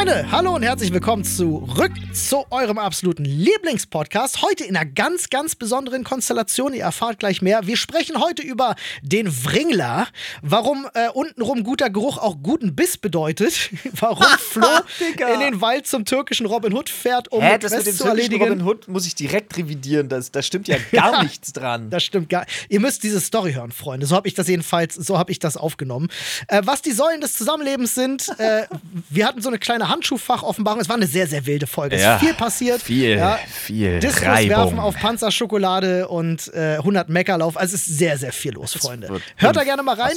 Freunde, hallo und herzlich willkommen zurück zu eurem absoluten Lieblingspodcast. Heute in einer ganz, ganz besonderen Konstellation. Ihr erfahrt gleich mehr. Wir sprechen heute über den Wringler, warum äh, untenrum guter Geruch auch guten Biss bedeutet, warum Flo in den Wald zum türkischen Robin Hood fährt, um Hä, das das mit dem zu erledigen. Robin Hood muss ich direkt revidieren. Das, da stimmt ja gar nichts dran. Das stimmt gar. Ihr müsst diese Story hören, Freunde. So habe ich das jedenfalls, so habe ich das aufgenommen. Äh, was die Säulen des Zusammenlebens sind, äh, wir hatten so eine kleine Handschuhfach-Offenbarung. Es war eine sehr, sehr wilde Folge. Es Ja, ist viel passiert. viel, Ja. viel Diskus Reibung. werfen auf Panzerschokolade und äh, 100 Meckerlauf. Also es ist sehr, sehr viel los, Freunde. Hört da gerne mal rein.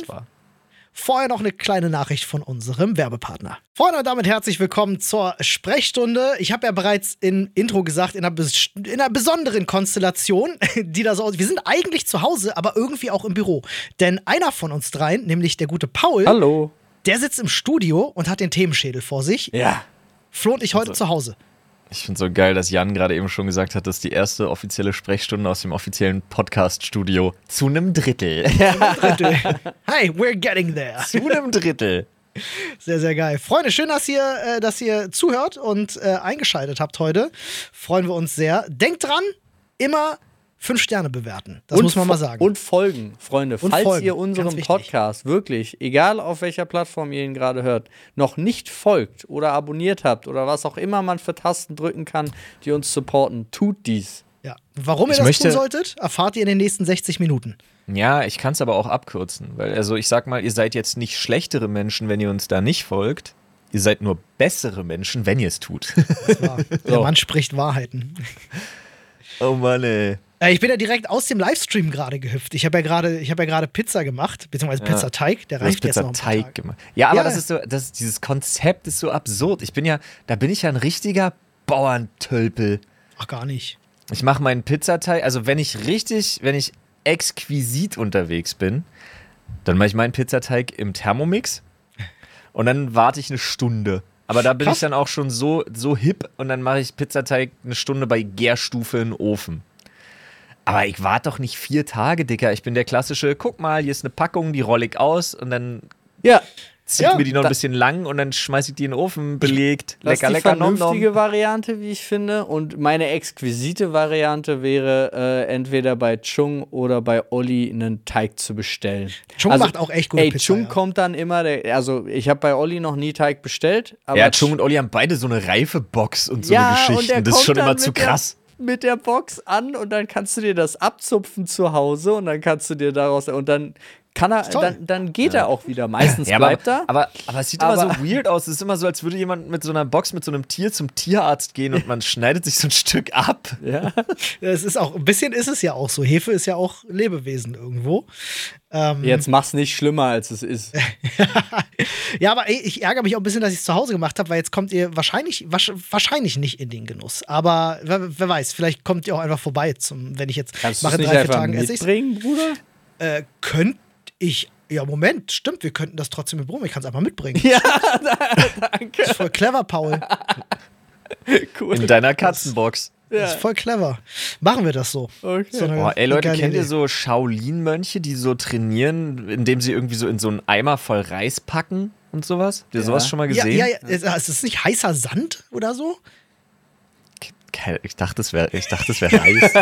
Vorher noch eine kleine Nachricht von unserem Werbepartner. Freunde und damit herzlich willkommen zur Sprechstunde. Ich habe ja bereits im Intro gesagt, in einer, bes- in einer besonderen Konstellation, die da so aus. Wir sind eigentlich zu Hause, aber irgendwie auch im Büro. Denn einer von uns dreien, nämlich der gute Paul, Hallo. Der sitzt im Studio und hat den Themenschädel vor sich. Ja. Flo und ich heute Also- zu Hause. Ich finde so geil, dass Jan gerade eben schon gesagt hat, dass die erste offizielle Sprechstunde aus dem offiziellen Podcast-Studio zu einem Drittel. Drittel. Hi, we're getting there. zu einem Drittel. Sehr, sehr geil. Freunde, schön, dass ihr, äh, dass ihr zuhört und äh, eingeschaltet habt heute. Freuen wir uns sehr. Denkt dran, immer fünf Sterne bewerten. Das muss man mal sagen. Und folgen, Freunde. Und Falls folgen, ihr unserem. Podcast wirklich, egal auf welcher Plattform ihr ihn gerade hört, noch nicht folgt oder abonniert habt oder was auch immer man für Tasten drücken kann, die uns supporten, tut dies. ja. Warum ihr Ich das möchte- tun solltet, erfahrt ihr in den nächsten 60 Minuten. Ja, ich kann es aber auch abkürzen, weil also ich sag mal, ihr seid jetzt nicht schlechtere Menschen, wenn ihr uns da nicht folgt. Ihr seid nur bessere Menschen, wenn ihr es tut. Das war, Der Mann spricht Wahrheiten. oh Mann, ey. Äh, ich bin ja direkt aus dem Livestream gerade gehüpft. Ich habe ja gerade, ich habe ja gerade Pizza gemacht, beziehungsweise Pizzateig. Der reicht jetzt noch Pizzateig gemacht. Ja, aber Ja. das ist so, das, dieses Konzept ist so absurd. Ich bin ja, da bin ich ja ein richtiger Bauerntölpel. Ach, gar nicht. Ich mache meinen Pizzateig, also wenn ich richtig, wenn ich exquisit unterwegs bin, dann mache ich meinen Pizzateig im Thermomix und dann warte ich eine Stunde. Aber da bin Krass. ich dann auch schon so, so hip und dann mache ich Pizzateig eine Stunde bei Gärstufe in den Ofen. Aber ich warte doch nicht vier Tage, Dicker. Ich bin der klassische, guck mal, hier ist eine Packung, die roll ich aus und dann Ja, zieht Ja, mir die noch ein bisschen lang und dann schmeiße ich die in den Ofen, belegt. das lecker, ist die lecker, nom, vernünftige nom. Variante, wie ich finde. Und meine exquisite Variante wäre, äh, entweder bei Chung oder bei Olli einen Teig zu bestellen. Chung macht auch echt gute ey, Pizza, Chung ja. kommt dann immer, der, also ich habe bei Olli noch nie Teig bestellt. Aber Ja, Chung und Olli haben beide so eine reife Box und so ja, eine Geschichte. Das ist schon immer zu mit der- krass. Mit der Box an und dann kannst du dir das abzupfen zu Hause und dann kannst du dir daraus und dann kann er, dann, dann geht er auch wieder. Meistens Ja, aber, bleibt er. aber, aber es sieht immer Aber- so weird aus. Es ist immer so, als würde jemand mit so einer Box mit so einem Tier zum Tierarzt gehen und man schneidet sich so ein Stück ab. ja. Es ist auch, ein bisschen ist es ja auch so. Hefe ist ja auch Lebewesen irgendwo. Ähm, Jetzt mach's nicht schlimmer, als es ist. Ja, aber ey, ich ärgere mich auch ein bisschen, dass ich es zu Hause gemacht habe, weil jetzt kommt ihr wahrscheinlich, wahrscheinlich nicht in den Genuss. Aber wer, wer weiß, vielleicht kommt ihr auch einfach vorbei, zum, wenn ich jetzt Kannst du mache es nicht drei, vier einfach Tagen esse mitbringen, Bruder? Äh, könnte ich. Ja, Moment, stimmt, wir könnten das trotzdem mit Brot. Ich kann es einfach mitbringen. Ja, Das danke. ist voll clever, Paul. Cool. In deiner Katzenbox. Das ist voll clever. Machen wir das so. Okay. So eine- Boah, ey Leute, kennt ihr Idee. so Shaolin-Mönche, die so trainieren, indem sie irgendwie so in so einen Eimer voll Reis packen und sowas? Habt ihr Ja. sowas schon mal Ja, gesehen? ja, ja, ist ist es nicht heißer Sand oder so? Ich dachte, das wäre ich dachte, das wäre Reis.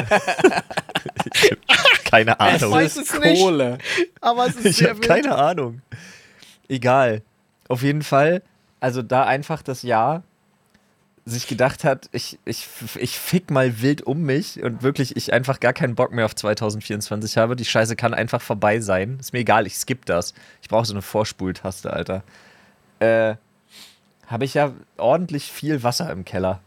Keine Ahnung. es nicht. Kohle. Aber es ist Ich sehr habe wild. keine Ahnung. Egal. Auf jeden Fall, also da einfach das Jahr sich gedacht hat, ich, ich, ich fick mal wild um mich und wirklich ich einfach gar keinen Bock mehr auf 2024 habe. Die Scheiße kann einfach vorbei sein. Ist mir egal, ich skipp das. Ich brauche so eine Vorspultaste, Alter. Äh, habe ich ja ordentlich viel Wasser im Keller.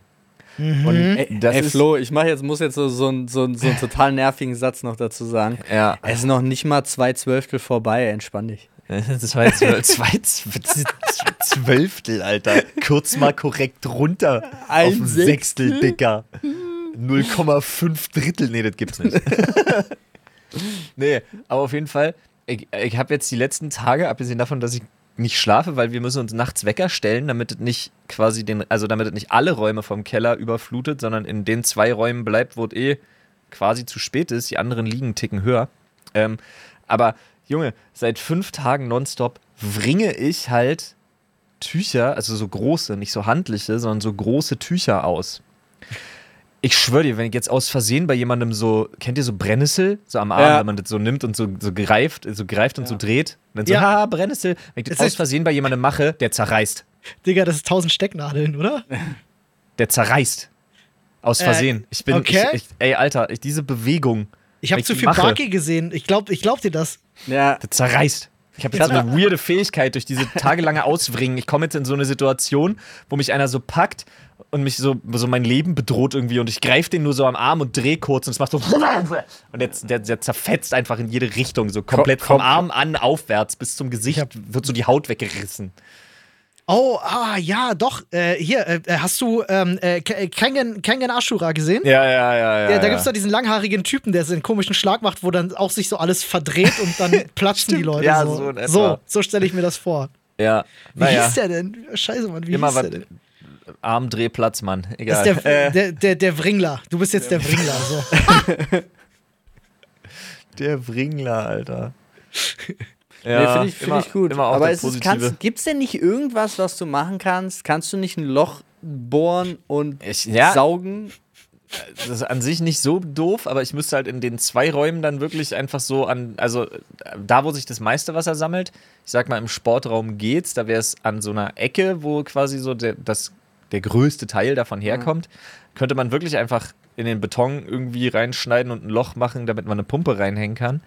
Und Ey, das ey Flo, ich mach jetzt, muss jetzt so, so, einen- so, so einen total nervigen Satz noch dazu sagen. Ja. Es ist noch nicht mal zwei Zwölftel vorbei, entspann dich. Das war jetzt nur zwei Zwölftel, Alter. Kurz mal korrekt runter. Ein auf ein Sechstel, Dicker. 0,5 Drittel. Nee, das gibt's nicht. nee, aber auf jeden Fall, ich, ich habe jetzt die letzten Tage, abgesehen davon, dass ich nicht schlafe, weil wir müssen uns nachts Wecker stellen, damit es nicht quasi den, also damit es nicht alle Räume vom Keller überflutet, sondern in den zwei Räumen bleibt, wo es eh quasi zu spät ist. Die anderen liegen Ticken höher. Ähm, aber Junge, seit fünf Tagen nonstop wringe ich halt Tücher, also so große, nicht so handliche, sondern so große Tücher aus. Ich schwöre dir, wenn ich jetzt aus Versehen bei jemandem so, kennt ihr so Brennnessel, so am Arm, Ja. wenn man das so nimmt und so, so greift, so greift und so dreht, und dann so, Ja. haha, Brennnessel. Wenn ich das Es aus Versehen bei jemandem mache, der zerreißt. Digga, das ist tausend Stecknadeln, oder? Der zerreißt. Aus Äh, Versehen. Ich bin, okay. ich, ich, ey, Alter, ich, diese Bewegung, Ich habe zu viel mache. Barky gesehen. Ich glaub, ich glaub dir das. Ja. das zerreißt. Ich habe jetzt so eine weirde Fähigkeit durch diese tagelange Auswringen. Ich komme jetzt in so eine Situation, wo mich einer so packt und mich so, so mein Leben bedroht irgendwie und ich greife den nur so am Arm und drehe kurz und es macht so und jetzt der, der zerfetzt einfach in jede Richtung so komplett Komm, vom Arm an aufwärts bis zum Gesicht hab- wird so die Haut weggerissen. Oh, ah, ja, doch. Äh, hier, äh, hast du ähm, äh, äh, Kengen, Kengen Ashura gesehen? Ja, ja, ja, ja. Ja, da gibt's doch diesen langhaarigen Typen, der so einen komischen Schlag macht, wo dann auch sich so alles verdreht und dann platzen die Leute ja, so. so so, so stelle ich mir das vor. ja. Wie Naja, hieß der denn? Scheiße, Mann, wie immer hieß der denn? Armdrehplatz, Mann. Das Egal. ist der, äh, der, der, der Wringler. Du bist jetzt der Wringler. So. der Wringler, Alter. nee, finde ich, find immer- ich gut. Immer auch Aber der es kannst, gibt's denn nicht irgendwas, was du machen kannst? Kannst du nicht ein Loch bohren und Ich- ja. saugen? das ist an sich nicht so doof, aber ich müsste halt in den zwei Räumen dann wirklich einfach so an, also da, wo sich das meiste Wasser sammelt, ich sag mal im Sportraum geht's, da wäre es an so einer Ecke, wo quasi so der, das, der größte Teil davon herkommt, könnte man wirklich einfach in den Beton irgendwie reinschneiden und ein Loch machen, damit man eine Pumpe reinhängen kann.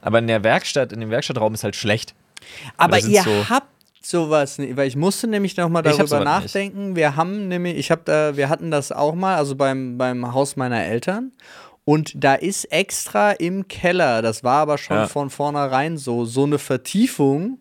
Aber in der Werkstatt, in dem Werkstattraum ist halt schlecht. Aber sind ihr so- habt sowas weil ich musste nämlich noch mal Ich hab darüber sowas nicht. nachdenken. Wir haben nämlich, ich habe da, wir hatten das auch mal, also beim, beim Haus meiner Eltern. Und da ist extra im Keller, das war aber schon Ja. von vornherein so, so eine Vertiefung,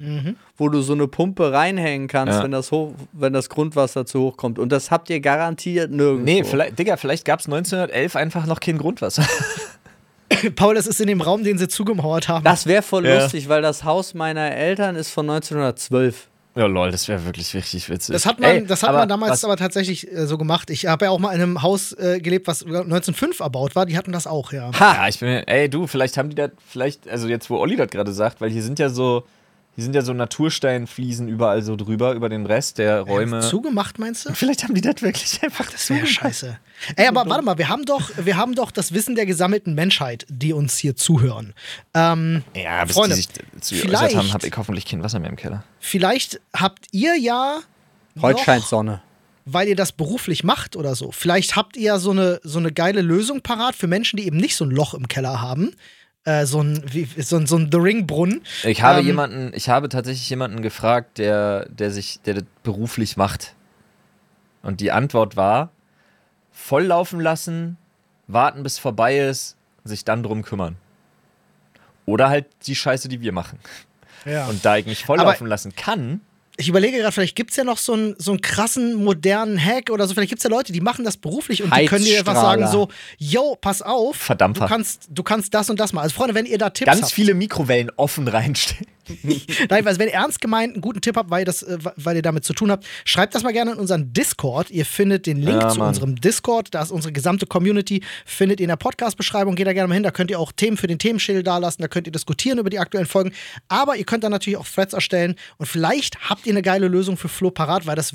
wo du so eine Pumpe reinhängen kannst, Ja. wenn, das hoch, wenn das Grundwasser zu hoch kommt. Und das habt ihr garantiert nirgendwo. Nee, vielleicht, Digga, vielleicht gab es 1911 einfach noch kein Grundwasser. Paul, das ist in dem Raum, den sie zugemauert haben. Das wäre voll Ja. lustig, weil das Haus meiner Eltern ist von 1912. ja, lol, das wäre wirklich richtig witzig. Das hat man, Ey, das hat aber man damals was- aber tatsächlich äh, so gemacht. Ich habe ja auch mal in einem Haus äh, gelebt, was 1905 erbaut war. Die hatten das auch, ja. Ja, ich bin, ey, du, vielleicht haben die das, vielleicht, also jetzt, wo Olli das gerade sagt, weil hier sind ja so, hier sind ja so Natursteinfliesen überall so drüber, über den Rest der Räume. Zugemacht, meinst du? Vielleicht haben die das wirklich einfach Das wäre scheiße. Ey, aber warte mal, wir haben doch, wir haben doch das Wissen der gesammelten Menschheit, die uns hier zuhören. Ähm, Ja, bis Freunde, die sich zu vielleicht- haben, habe ich hoffentlich kein Wasser mehr im Keller. vielleicht habt ihr ja Heute noch, scheint Sonne. weil ihr das beruflich macht oder so. Vielleicht habt ihr ja so eine, so eine geile Lösung parat für Menschen, die eben nicht so ein Loch im Keller haben. Äh, so ein, wie, so ein, so ein The Ring-Brunnen. Ich habe Ähm, jemanden, ich habe tatsächlich jemanden gefragt, der, der sich, der das beruflich macht. Und die Antwort war: volllaufen lassen, warten bis vorbei ist, sich dann drum kümmern. Oder halt die Scheiße, die wir machen. Ja. Und da ich mich volllaufen lassen kann, Ich überlege gerade, vielleicht gibt es ja noch so einen, so einen krassen, modernen Hack oder so. Vielleicht gibt es ja Leute, die machen das beruflich und die können dir einfach sagen so, yo, pass auf, Verdampfer. du kannst, du kannst das und das mal. Also Freunde, wenn ihr da Tipps ganz habt, viele Mikrowellen offen reinstellen. Nein, also wenn ihr ernst gemeint einen guten Tipp habt, weil, das, äh, weil ihr damit zu tun habt, schreibt das mal gerne in unseren Discord. Ihr findet den Link Ja, zu unserem Discord. Da ist unsere gesamte Community. Findet ihr in der Podcast-Beschreibung. Geht da gerne mal hin. Da könnt ihr auch Themen für den Themenschädel dalassen. Da könnt ihr diskutieren über die aktuellen Folgen. Aber ihr könnt dann natürlich auch Threads erstellen. Und vielleicht habt ihr eine geile Lösung für Flo parat, weil das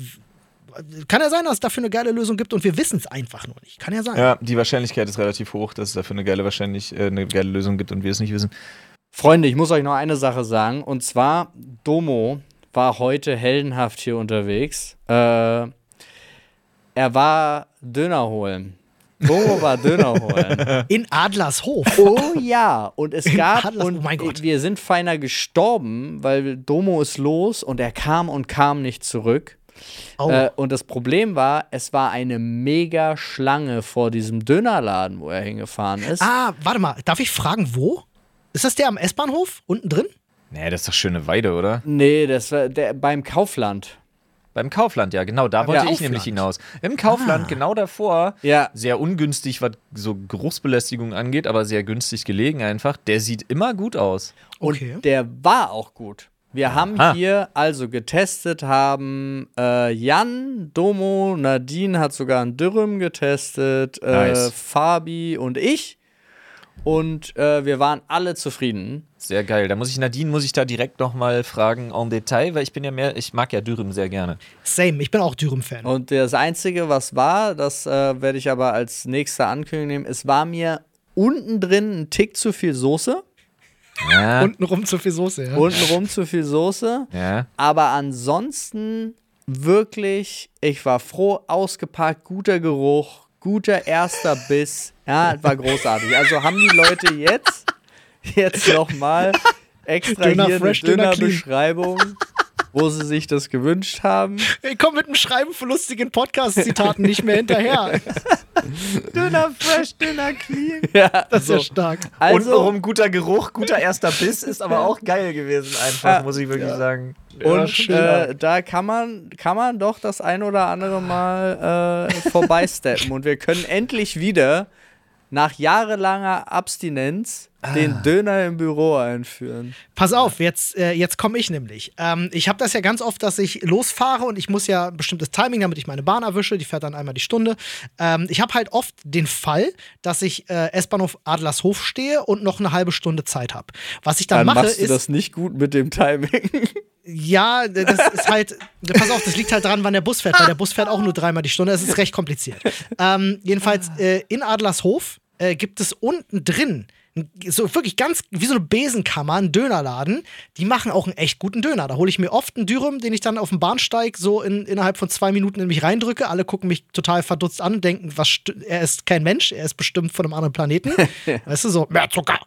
kann ja sein, dass es dafür eine geile Lösung gibt und wir wissen es einfach nur nicht. Kann ja sein. Ja, die Wahrscheinlichkeit ist relativ hoch, dass es dafür eine geile, wahrscheinlich, äh, eine geile Lösung gibt und wir es nicht wissen. Freunde, ich muss euch noch eine Sache sagen. Und zwar, Domo war heute heldenhaft hier unterwegs. Äh, er war Döner holen. Domo war Döner holen. In Adlershof. Oh ja, und es gab, Adlers- und oh mein Gott. wir sind feiner gestorben, weil Domo ist los und er kam und kam nicht zurück. Oh. Äh, und das Problem war, es war eine mega Schlange vor diesem Dönerladen, wo er hingefahren ist. Ah, warte mal. Darf ich fragen, wo? Ist das der am S-Bahnhof? Unten drin? Nee, das ist doch schöne Weide, oder? Nee, das war der, beim Kaufland. Beim Kaufland, ja, genau. Da wollte ich Kaufland. nämlich hinaus. Im Kaufland, genau davor, Ja. sehr ungünstig, was so Geruchsbelästigung angeht, aber sehr günstig gelegen einfach. Der sieht immer gut aus. Okay. Und der war auch gut. Wir haben Aha. hier also getestet, haben äh, Jan, Domo, Nadine hat sogar einen Dürrem getestet, äh, Nice. Fabi und ich. Und äh, wir waren alle zufrieden. Sehr geil. Da muss ich Nadine, muss ich da direkt nochmal fragen en Detail, weil ich bin ja mehr, ich mag ja Dürüm sehr gerne. Same, ich bin auch Dürüm-Fan. Und das Einzige, was war, das äh, werde ich aber als nächste Ankündigung nehmen, es war mir unten drin ein Tick zu viel Soße. Ja. Untenrum zu viel Soße, ja. Untenrum zu viel Soße. ja. Aber ansonsten wirklich, ich war froh, ausgepackt, guter Geruch, guter erster Biss. Ja, war großartig. Also haben die Leute jetzt, jetzt nochmal extra Döner hier fresh, eine Döner. Dönerbeschreibung, wo sie sich das gewünscht haben. Ich komme mit dem Schreiben von lustigen Podcast-Zitaten nicht mehr hinterher. Döner fresh, Döner clean. Ja, Das ist so. ja stark. Also, Untenrum guter Geruch, guter erster Biss ist aber auch geil gewesen einfach, Ja. muss ich wirklich sagen. und schön. äh, da kann man, kann man doch das ein oder andere Mal äh, vorbeisteppen. Und wir können endlich wieder nach jahrelanger Abstinenz den Döner im Büro einführen. Pass auf, jetzt, äh, jetzt komme ich nämlich. Ähm, ich habe das ja ganz oft, dass ich losfahre und ich muss ja ein bestimmtes Timing, damit ich meine Bahn erwische. Die fährt dann einmal die Stunde. Ähm, ich habe halt oft den Fall, dass ich äh, S-Bahnhof Adlershof stehe und noch eine halbe Stunde Zeit habe. Was ich dann, Dann mache, machst du ist. das nicht gut mit dem Timing. Ja, das ist halt, pass auf, das liegt halt dran, wann der Bus fährt, weil der Bus fährt auch nur dreimal die Stunde. Das ist recht kompliziert. Ähm, jedenfalls äh, in Adlershof äh, gibt es unten drin so wirklich ganz wie so eine Besenkammer, einen Dönerladen. Die machen auch einen echt guten Döner. Da hole ich mir oft einen Dürüm, den ich dann auf dem Bahnsteig so in, innerhalb von zwei Minuten in mich reindrücke. Alle gucken mich total verdutzt an und denken, was er ist kein Mensch, er ist bestimmt von einem anderen Planeten. Weißt du, so, mehr Zucker.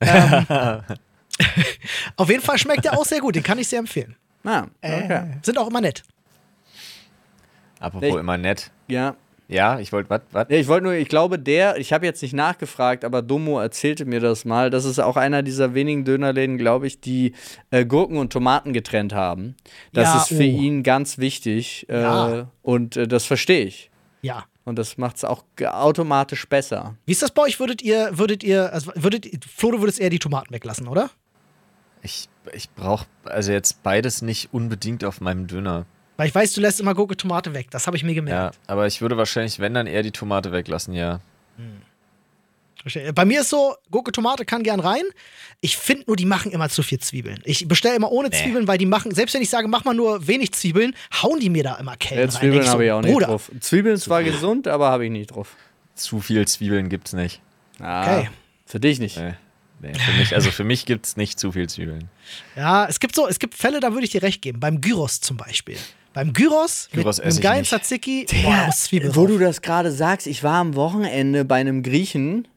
Ähm, auf jeden Fall schmeckt er auch sehr gut, den kann ich sehr empfehlen. Ah, okay. Sind auch immer nett. Apropos Ich- immer nett. Ja. Ja, ich wollte, was, was? Ja, ich wollte nur, ich glaube, der, ich habe jetzt nicht nachgefragt, aber Domo erzählte mir das mal. Das ist auch einer dieser wenigen Dönerläden, glaube ich, die äh, Gurken und Tomaten getrennt haben. Das Ja, ist für oh. ihn ganz wichtig äh, Ja. und äh, das verstehe ich. Ja. Und das macht es auch automatisch besser. Wie ist das bei euch? Würdet ihr, würdet ihr, also würdet, Flo, du würdest eher die Tomaten weglassen, oder? Ich, ich brauche also jetzt beides nicht unbedingt auf meinem Döner. Weil ich weiß, du lässt immer Gurke, Tomate weg. Das habe ich mir Ja, gemerkt. aber ich würde wahrscheinlich, wenn dann eher die Tomate weglassen, ja. Verstehe. Bei mir ist so, Gurke, Tomate kann gern rein. Ich finde nur, die machen immer zu viel Zwiebeln. Ich bestelle immer ohne Zwiebeln, weil die machen, selbst wenn ich sage, mach mal nur wenig Zwiebeln, hauen die mir da immer Kellen Ja, rein. Zwiebeln habe ich auch nicht Bruder, drauf. Zwiebeln ist zwar gesund, aber habe ich nicht drauf. Zu viel Zwiebeln gibt's nicht. Ah, Okay. Für dich nicht. Nee. Nee, für mich, also für mich gibt's nicht zu viel Zwiebeln. Ja, es gibt so, es gibt Fälle, da würde ich dir recht geben. Beim Gyros zum Beispiel. Beim Gyros, Gyros mit einem geilen. Tzatziki, boah, muss Zwiebeln wo drauf. du das gerade sagst, ich war am Wochenende bei einem Griechen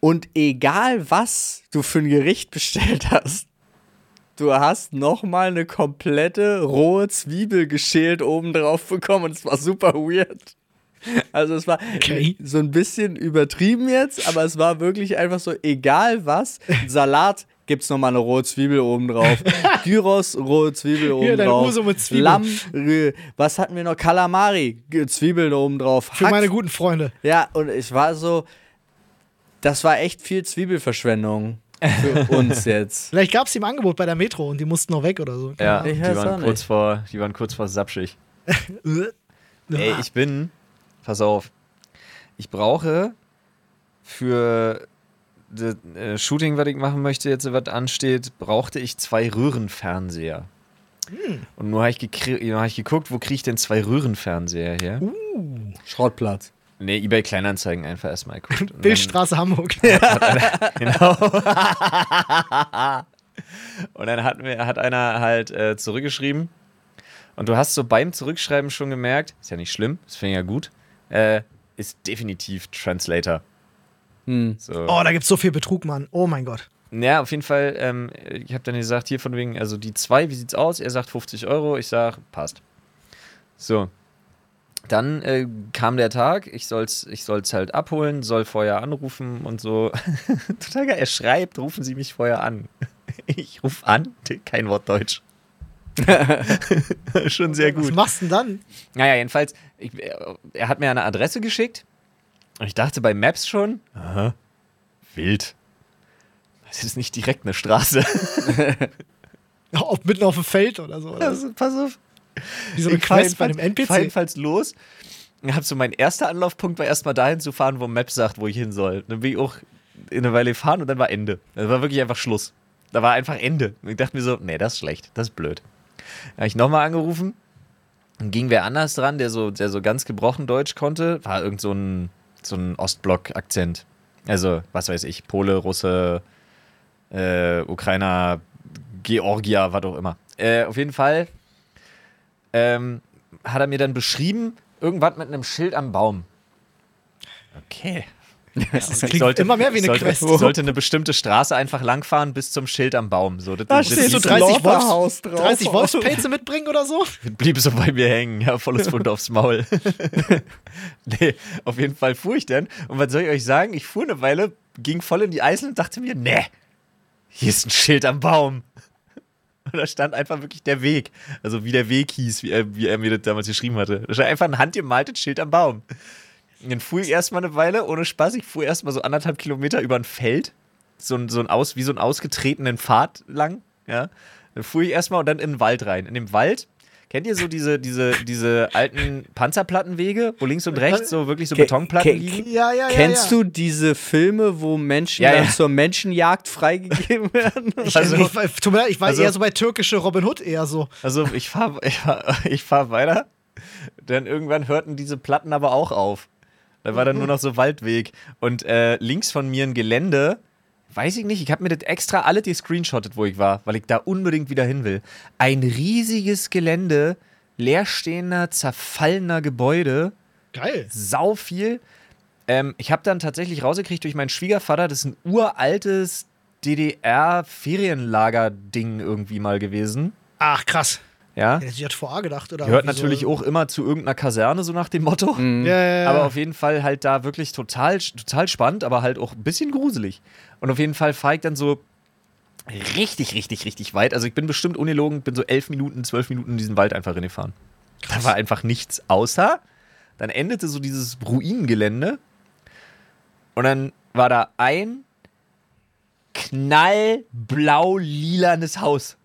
und egal was du für ein Gericht bestellt hast, du hast nochmal eine komplette rohe Zwiebel geschält obendrauf bekommen und es war super weird. Also es war Okay. so ein bisschen übertrieben jetzt, aber es war wirklich einfach so, egal was, Salat gibt's nochmal eine rohe Zwiebel obendrauf, Gyros, rohe Zwiebel Hier, dein obendrauf, Uso mit Zwiebeln. Lamm, was hatten wir noch, Kalamari, Zwiebeln obendrauf, Für Hack- meine guten Freunde. ja, und ich war so, das war echt viel Zwiebelverschwendung für uns jetzt. Vielleicht gab es die im Angebot bei der Metro und die mussten noch weg oder so. Ja, die waren, nicht. kurz vor, die waren kurz vor sapschig. Ey, ich bin, pass auf, ich brauche für das äh, Shooting, was ich machen möchte, jetzt was ansteht, brauchte ich zwei Röhrenfernseher. Und nur habe ich, hab ich geguckt, wo kriege ich denn zwei Röhrenfernseher her? Schrottplatz. Nee, eBay Kleinanzeigen einfach erstmal geguckt. Bildstraße Hamburg. Genau. und dann hat, mir, hat einer halt äh, zurückgeschrieben. Und du hast so beim Zurückschreiben schon gemerkt, ist ja nicht schlimm, das finde ich ja gut, äh, ist definitiv Translator. Hm. So. Oh, da gibt's so viel Betrug, Mann. Oh mein Gott. Ja, auf jeden Fall, ähm, ich habe dann gesagt, hier von wegen, also die zwei, wie sieht's aus? Er sagt 50 Euro, ich sag, passt. So. Dann äh, kam der Tag, ich soll's, ich soll's halt abholen, soll vorher anrufen und so. Total geil, er schreibt, rufen Sie mich vorher an. Ich ruf an, kein Wort Deutsch. Schon sehr Was gut. machst du denn dann? Naja, jedenfalls, ich, er, er hat mir eine Adresse geschickt und ich dachte bei Maps schon, aha, wild. Das ist nicht direkt eine Straße. Auf, mitten auf dem Feld oder so. Oder? Also, pass auf. Wie so eine Quest bei einem NPC. jedenfalls los. Ich hab so mein erster Anlaufpunkt war erstmal dahin zu fahren, wo Maps sagt, wo ich hin soll. Dann bin ich auch eine Weile gefahren und dann war Ende. Das war wirklich einfach Schluss. Da war einfach Ende. Und ich dachte mir so, nee, das ist schlecht, das ist blöd. Da habe ich nochmal angerufen. Dann ging wer anders dran, der so, der so ganz gebrochen Deutsch konnte. War irgend so ein, so ein Ostblock-Akzent. Also, was weiß ich, Pole, Russe, äh, Ukrainer, Georgier, was auch immer. Äh, auf jeden Fall ähm, hat er mir dann beschrieben, irgendwas mit einem Schild am Baum. Okay. Das klingt immer mehr wie eine sollte, Quest. sollte eine bestimmte Straße einfach langfahren bis zum Schild am Baum. So, das, Da steht so blieb- 30 Slaughterhouse Wolfs, drauf. 30 Wolfspelze mitbringen oder so? blieb so bei mir hängen. Ja, volles Pfund aufs Maul. nee, auf jeden Fall fuhr ich dann. Und was soll ich euch sagen? Ich fuhr eine Weile, ging voll in die Eisel und dachte mir, nee, hier ist ein Schild am Baum. Und da stand einfach wirklich der Weg. Also wie der Weg hieß, wie er, wie er mir das damals geschrieben hatte. Da stand einfach ein handgemaltes Schild am Baum. Dann fuhr ich erstmal eine Weile, ohne Spaß, ich fuhr erstmal so anderthalb Kilometer über ein Feld. So ein, so ein aus, wie so ein ausgetretenen Pfad lang. Ja. Dann fuhr ich erstmal und dann in den Wald rein. In dem Wald, kennt ihr so diese, diese, diese alten Panzerplattenwege, wo links und rechts so wirklich so Ke- Betonplatten ke- liegen? Ja, ja, ja. Kennst ja. du diese Filme, wo Menschen Ja, dann zur Menschenjagd freigegeben werden? Ich, Also- ich, ich, tut mir leid, ich war also- eher so bei türkische Robin Hood eher so. Also ich fahre ich fahr, ich fahr weiter. Dann irgendwann hörten diese Platten aber auch auf. Da war dann nur noch so Waldweg. Und äh, links von mir ein Gelände. Weiß ich nicht, ich habe mir das extra alle gescreenshottet, wo ich war, weil ich da unbedingt wieder hin will. Ein riesiges Gelände, leerstehender, zerfallener Gebäude, Geil. sau viel. Ähm, ich habe dann tatsächlich rausgekriegt durch meinen Schwiegervater, das ist ein uraltes DDR-Ferienlager-Ding irgendwie mal gewesen. Ach, krass. Ja. Ja, sie hat VA gedacht, oder? Gehört natürlich so. auch immer zu irgendeiner Kaserne, so nach dem Motto. Mhm. Ja, ja, ja. Aber auf jeden Fall halt da wirklich total, total spannend, aber halt auch ein bisschen gruselig. Und auf jeden Fall fahre ich dann so richtig, richtig, richtig weit. Also ich bin bestimmt ungelogen, bin so elf Minuten, zwölf Minuten in diesen Wald einfach reingefahren. Da war einfach nichts außer. Dann endete so dieses Ruinengelände. Und dann war da ein knallblau-lilanes Haus.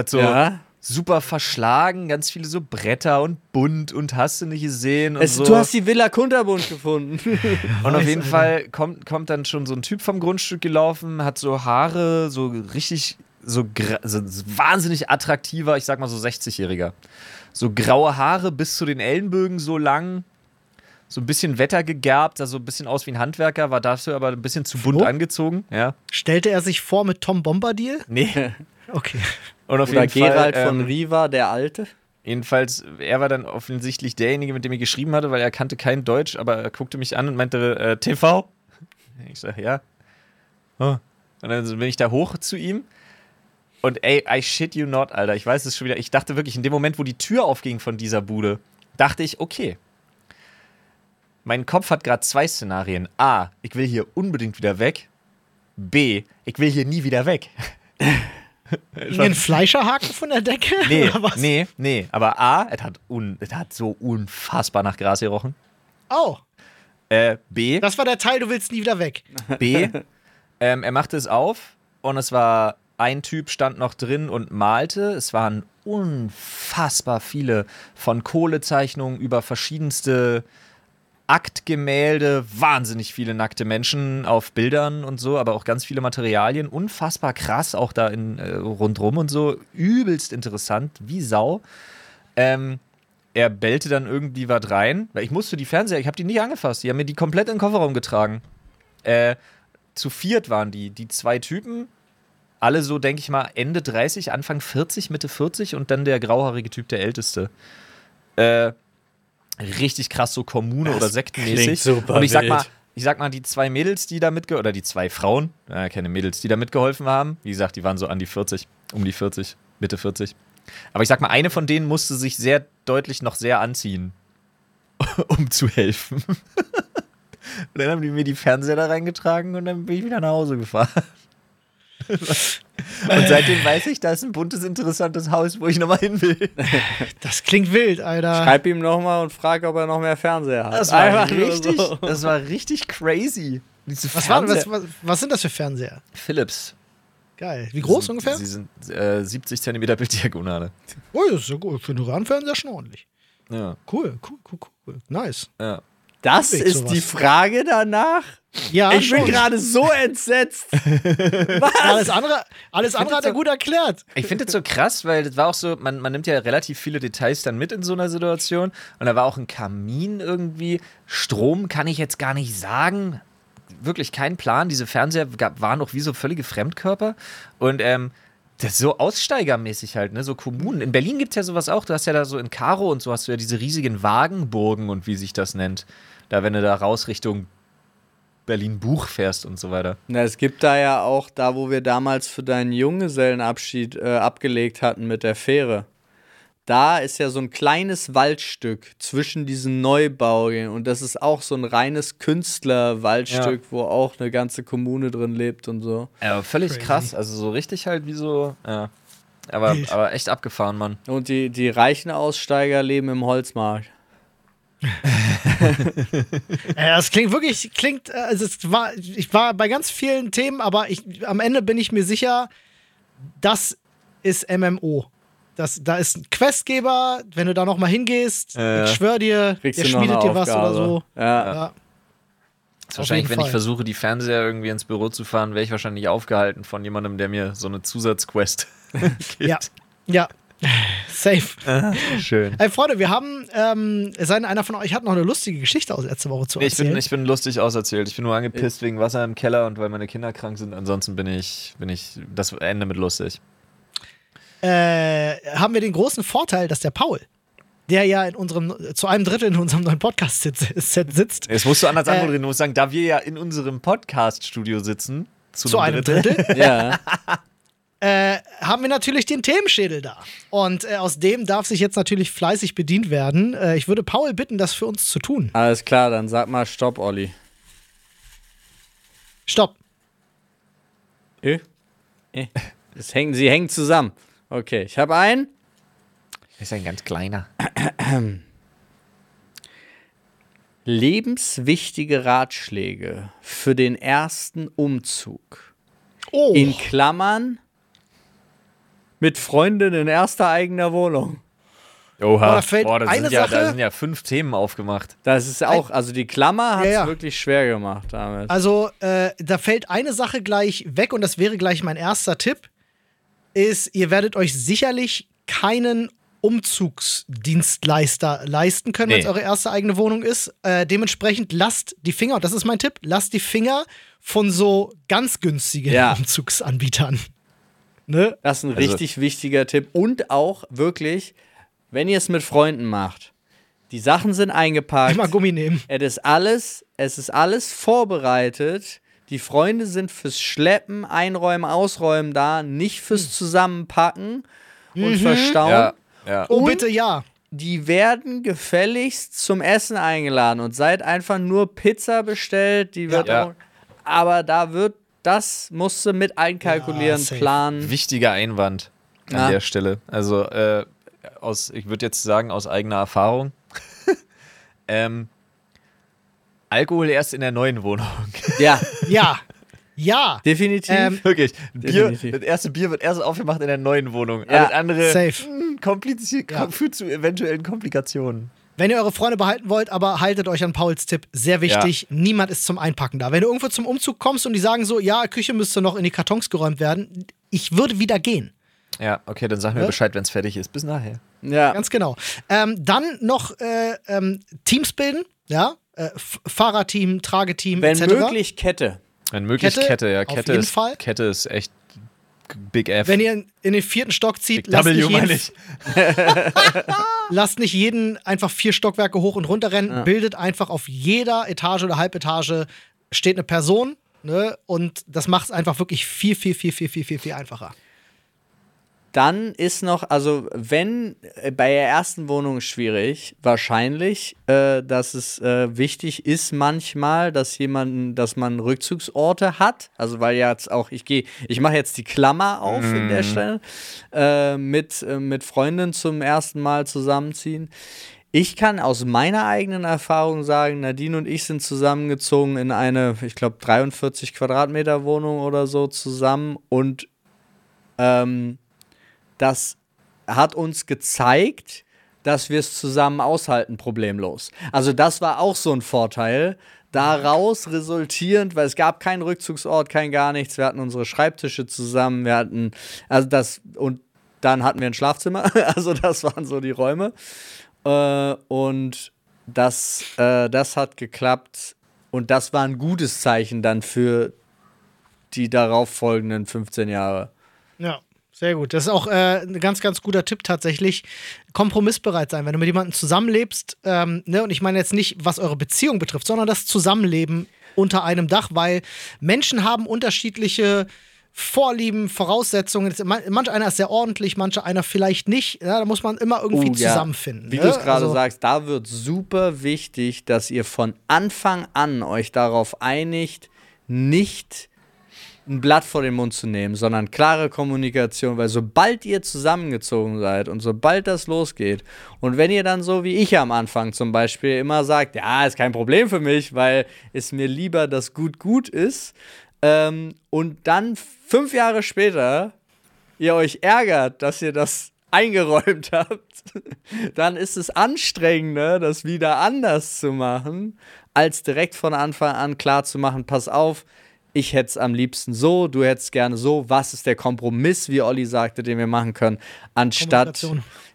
Hat so Ja. super verschlagen, ganz viele so Bretter und bunt und hast du nicht gesehen und Es, so. Du hast die Villa Kunterbund gefunden. und auf jeden. Fall kommt, kommt dann schon so ein Typ vom Grundstück gelaufen, hat so Haare, so richtig, so, so wahnsinnig attraktiver, ich sag mal so 60-Jähriger. So graue Haare bis zu den Ellenbögen so lang, so ein bisschen wettergegerbt, sah so ein bisschen aus wie ein Handwerker, war dafür aber ein bisschen zu bunt Flo? angezogen, ja. Stellte er sich vor mit Tom Bombadil? Nee. Okay. Und auf Oder jeden Gerald Fall, von ähm, Riva, der Alte. Jedenfalls, er war dann offensichtlich derjenige, mit dem ich geschrieben hatte, weil er kannte kein Deutsch, aber er guckte mich an und meinte, äh, TV? Ich sag, ja. Oh. Und dann bin ich da hoch zu ihm. Und ey, I shit you not, Alter. Ich weiß es schon wieder. Ich dachte wirklich, in dem Moment, wo die Tür aufging von dieser Bude, dachte ich, okay. Mein Kopf hat gerade zwei Szenarien. A, ich will hier unbedingt wieder weg. B, ich will hier nie wieder weg. Ein Fleischerhaken von der Decke? Nee, Oder was? nee, nee. Aber A, es hat, un, es hat so unfassbar nach Gras gerochen. Oh, Äh, B, das war der Teil, du willst nie wieder weg. B, ähm, er machte es auf und es war ein Typ stand noch drin und malte. Es waren unfassbar viele von Kohlezeichnungen über verschiedenste Aktgemälde, wahnsinnig viele nackte Menschen auf Bildern und so, aber auch ganz viele Materialien. Unfassbar krass, auch da in, äh, rundrum und so. Übelst interessant, wie Sau. Ähm, er bellte dann irgendwie was rein, weil ich musste die Fernseher, ich habe die nicht angefasst, die haben mir die komplett in den Kofferraum getragen. Äh, zu viert waren die, die zwei Typen, alle so, denke ich mal, Ende 30, Anfang 40, Mitte 40 und dann der grauhaarige Typ, der Älteste. Äh, richtig krass, so Kommune oder sektenmäßig. super und ich sag wild. mal, ich sag mal, die zwei Mädels, die da mitge oder die zwei Frauen, äh, keine Mädels, die da mitgeholfen haben, wie gesagt, die waren so an die 40, um die 40, Mitte 40. Aber ich sag mal, eine von denen musste sich sehr deutlich noch sehr anziehen, um zu helfen. und dann haben die mir die Fernseher da reingetragen und dann bin ich wieder nach Hause gefahren. und seitdem weiß ich, da ist ein buntes, interessantes Haus, wo ich nochmal hin will. Das klingt wild, Alter. Schreib ihm nochmal und frag, ob er noch mehr Fernseher hat. Das war Einfach richtig, so. das war richtig crazy. Diese Was, war, Fernseher- was, was, was sind das für Fernseher? Philips. Geil. Wie groß sind, ungefähr? Sie sind äh, 70 cm Bilddiagonale. Oh, das ist ja gut. Für einen Röhrenfernseher schon ordentlich. Ja, Cool, cool, cool, cool. Nice. ja. Das ist sowas. die Frage danach? Ja, ich bin schon. gerade so entsetzt. Alles andere, alles andere hat er so- gut erklärt. Ich finde das so krass, weil das war auch so, man, man nimmt ja relativ viele Details dann mit in so einer Situation. Und da war auch ein Kamin irgendwie. Strom kann ich jetzt gar nicht sagen. Wirklich kein Plan. Diese Fernseher gab, waren auch wie so völlige Fremdkörper. Und ähm, das ist so aussteigermäßig halt, ne? So Kommunen. In Berlin gibt es ja sowas auch. Du hast ja da so in Karo und so hast du ja diese riesigen Wagenburgen und wie sich das nennt. Da, wenn du da raus Richtung Berlin-Buch fährst und so weiter. Na, es gibt da ja auch, da wo wir damals für deinen Junggesellenabschied äh, abgelegt hatten mit der Fähre. Da ist ja so ein kleines Waldstück zwischen diesen Neubauten und das ist auch so ein reines Künstlerwaldstück, wo auch eine ganze Kommune drin lebt und so. Ja, völlig Crazy. krass. Also so richtig halt wie so, ja. Aber, aber echt abgefahren, Mann. Und die, die reichen Aussteiger leben im Holzmarkt. Ja, das klingt wirklich, klingt, äh, also es war, ich war bei ganz vielen Themen, aber ich, am Ende bin ich mir sicher, das ist MMO. Das, da ist ein Questgeber, wenn du da nochmal hingehst, Ja. ich schwör dir, der schmiedet dir was oder so. Ja. Ja. Wahrscheinlich, wenn ich versuche, die Fernseher irgendwie ins Büro zu fahren, wäre ich wahrscheinlich aufgehalten von jemandem, der mir so eine Zusatzquest gibt. Ja, ja. Safe. Schön. Ey, Freunde, wir haben, ähm, es sei denn, einer von euch hat noch eine lustige Geschichte aus letzter Woche zu Nee, ich, erzählen. bin, ich bin lustig auserzählt. Ich bin nur angepisst wegen Wasser im Keller und weil meine Kinder krank sind. Ansonsten bin ich, bin ich das Ende mit lustig. äh, haben wir den großen Vorteil, dass der Paul, der ja in unserem, zu einem Drittel in unserem neuen Podcast-Set sitzt, Jetzt musst du anders Äh, anmoderieren. Du musst sagen, da wir ja in unserem Podcast-Studio sitzen, zu, zu einem Drittel, ja. äh, haben wir natürlich den Themenschädel da. Und äh, aus dem darf sich jetzt natürlich fleißig bedient werden. Äh, ich würde Paul bitten, das für uns zu tun. Alles klar, dann sag mal Stopp, Olli. Stopp. Äh? Äh. Das hängen, sie hängen zusammen. Okay, ich habe einen. Ist ein ganz kleiner. Lebenswichtige Ratschläge für den ersten Umzug. Oh, In Klammern mit Freundin in erster eigener Wohnung. Oha. da fällt Boah, da, eine sind ja, da sind ja fünf Themen aufgemacht. Das ist auch, also die Klammer hat es Ja, ja. wirklich schwer gemacht damit. also äh, da fällt eine Sache gleich weg und das wäre gleich mein erster Tipp, ist, ihr werdet euch sicherlich keinen Umzugsdienstleister leisten können, wenn Nee. es eure erste eigene Wohnung ist. Äh, dementsprechend lasst die Finger, und das ist mein Tipp, lasst die Finger von so ganz günstigen Ja. Umzugsanbietern. Ne? Das ist ein Also- richtig wichtiger Tipp. Und auch wirklich, wenn ihr es mit Freunden macht, die Sachen sind eingepackt. Immer Gummi nehmen. Es ist alles, es ist alles vorbereitet. Die Freunde sind fürs Schleppen, Einräumen, Ausräumen da, nicht fürs Zusammenpacken und Verstauen. Ja, ja. Oh, Und- bitte ja. Die werden gefälligst zum Essen eingeladen und seid einfach nur Pizza bestellt. Die wird Ja. auch, aber da wird, das musst du mit einkalkulieren, Ja, planen. Wichtiger Einwand an Ja. der Stelle. Also, äh, aus, ich würde jetzt sagen, aus eigener Erfahrung. ähm, Alkohol erst in der neuen Wohnung. Ja, Ja. Ja. definitiv. Ähm, Wirklich. Bier, Definitiv. das erste Bier wird erst aufgemacht in der neuen Wohnung. Ja, Alles andere safe. mh, kompliziert, Ja. führt zu eventuellen Komplikationen. Wenn ihr eure Freunde behalten wollt, aber haltet euch an Pauls Tipp. Sehr wichtig, niemand ist zum Einpacken da. Wenn du irgendwo zum Umzug kommst und die sagen so, ja, Küche müsste noch in die Kartons geräumt werden, ich würde wieder gehen. Ja, okay, dann sag mir Ja. Bescheid, wenn es fertig ist. Bis nachher. ja. Ganz genau. Ähm, dann noch äh, ähm, Teams bilden, ja. Äh, F- Fahrerteam, Trageteam, Wenn etc. möglich Kette. Wenn möglich Kette, Kette, ja. auf Kette jeden ist, Fall. Kette ist echt Big F. Wenn ihr in, den vierten Stock zieht, Big lasst W nicht, jeden, ich. lasst nicht jeden einfach vier Stockwerke hoch und runter rennen. Bildet einfach auf jeder Etage oder Halbetage steht eine Person. Ne? Und das macht es einfach wirklich viel, viel, viel, viel, viel, viel, viel einfacher. Dann ist noch, also wenn äh, bei der ersten Wohnung schwierig, wahrscheinlich, äh, dass es äh, wichtig ist manchmal, dass jemanden, dass man Rückzugsorte hat. Also weil jetzt auch, ich gehe, ich mache jetzt die Klammer auf in der Stelle, äh, mit, äh, mit Freundin zum ersten Mal zusammenziehen. Ich kann aus meiner eigenen Erfahrung sagen, Nadine und ich sind zusammengezogen in eine, ich glaube, 43 Quadratmeter Wohnung oder so zusammen und ähm, das hat uns gezeigt, dass wir es zusammen aushalten, problemlos. Also das war auch so ein Vorteil. Daraus resultierend, weil es gab keinen Rückzugsort, kein gar nichts. Wir hatten unsere Schreibtische zusammen, wir hatten, also das, und dann hatten wir ein Schlafzimmer. Also das waren so die Räume. Äh, und das, äh, das hat geklappt. Und das war ein gutes Zeichen dann für die darauf folgenden 15 Jahre. Ja. Sehr gut. Das ist auch äh, ein ganz, ganz guter Tipp tatsächlich. Kompromissbereit sein. Wenn du mit jemandem zusammenlebst, ähm, ne, und ich meine jetzt nicht, was eure Beziehung betrifft, sondern das Zusammenleben unter einem Dach, weil Menschen haben unterschiedliche Vorlieben, Voraussetzungen. Manch einer ist sehr ordentlich, mancher einer vielleicht nicht. Ja, da muss man immer irgendwie uh, ja. zusammenfinden. Wie ne? du es gerade also, sagst, da wird super wichtig, dass ihr von Anfang an euch darauf einigt, nicht ein Blatt vor den Mund zu nehmen, sondern klare Kommunikation, weil sobald ihr zusammengezogen seid und sobald das losgeht und wenn ihr dann so wie ich am Anfang zum Beispiel immer sagt, ja, ist kein Problem für mich, weil es mir lieber das gut gut ist ähm, und dann fünf Jahre später ihr euch ärgert, dass ihr das eingeräumt habt, dann ist es anstrengender, das wieder anders zu machen, als direkt von Anfang an klar zu machen, pass auf, ich hätte es am liebsten so, du hättest gerne so. Was ist der Kompromiss, wie Olli sagte, den wir machen können, anstatt.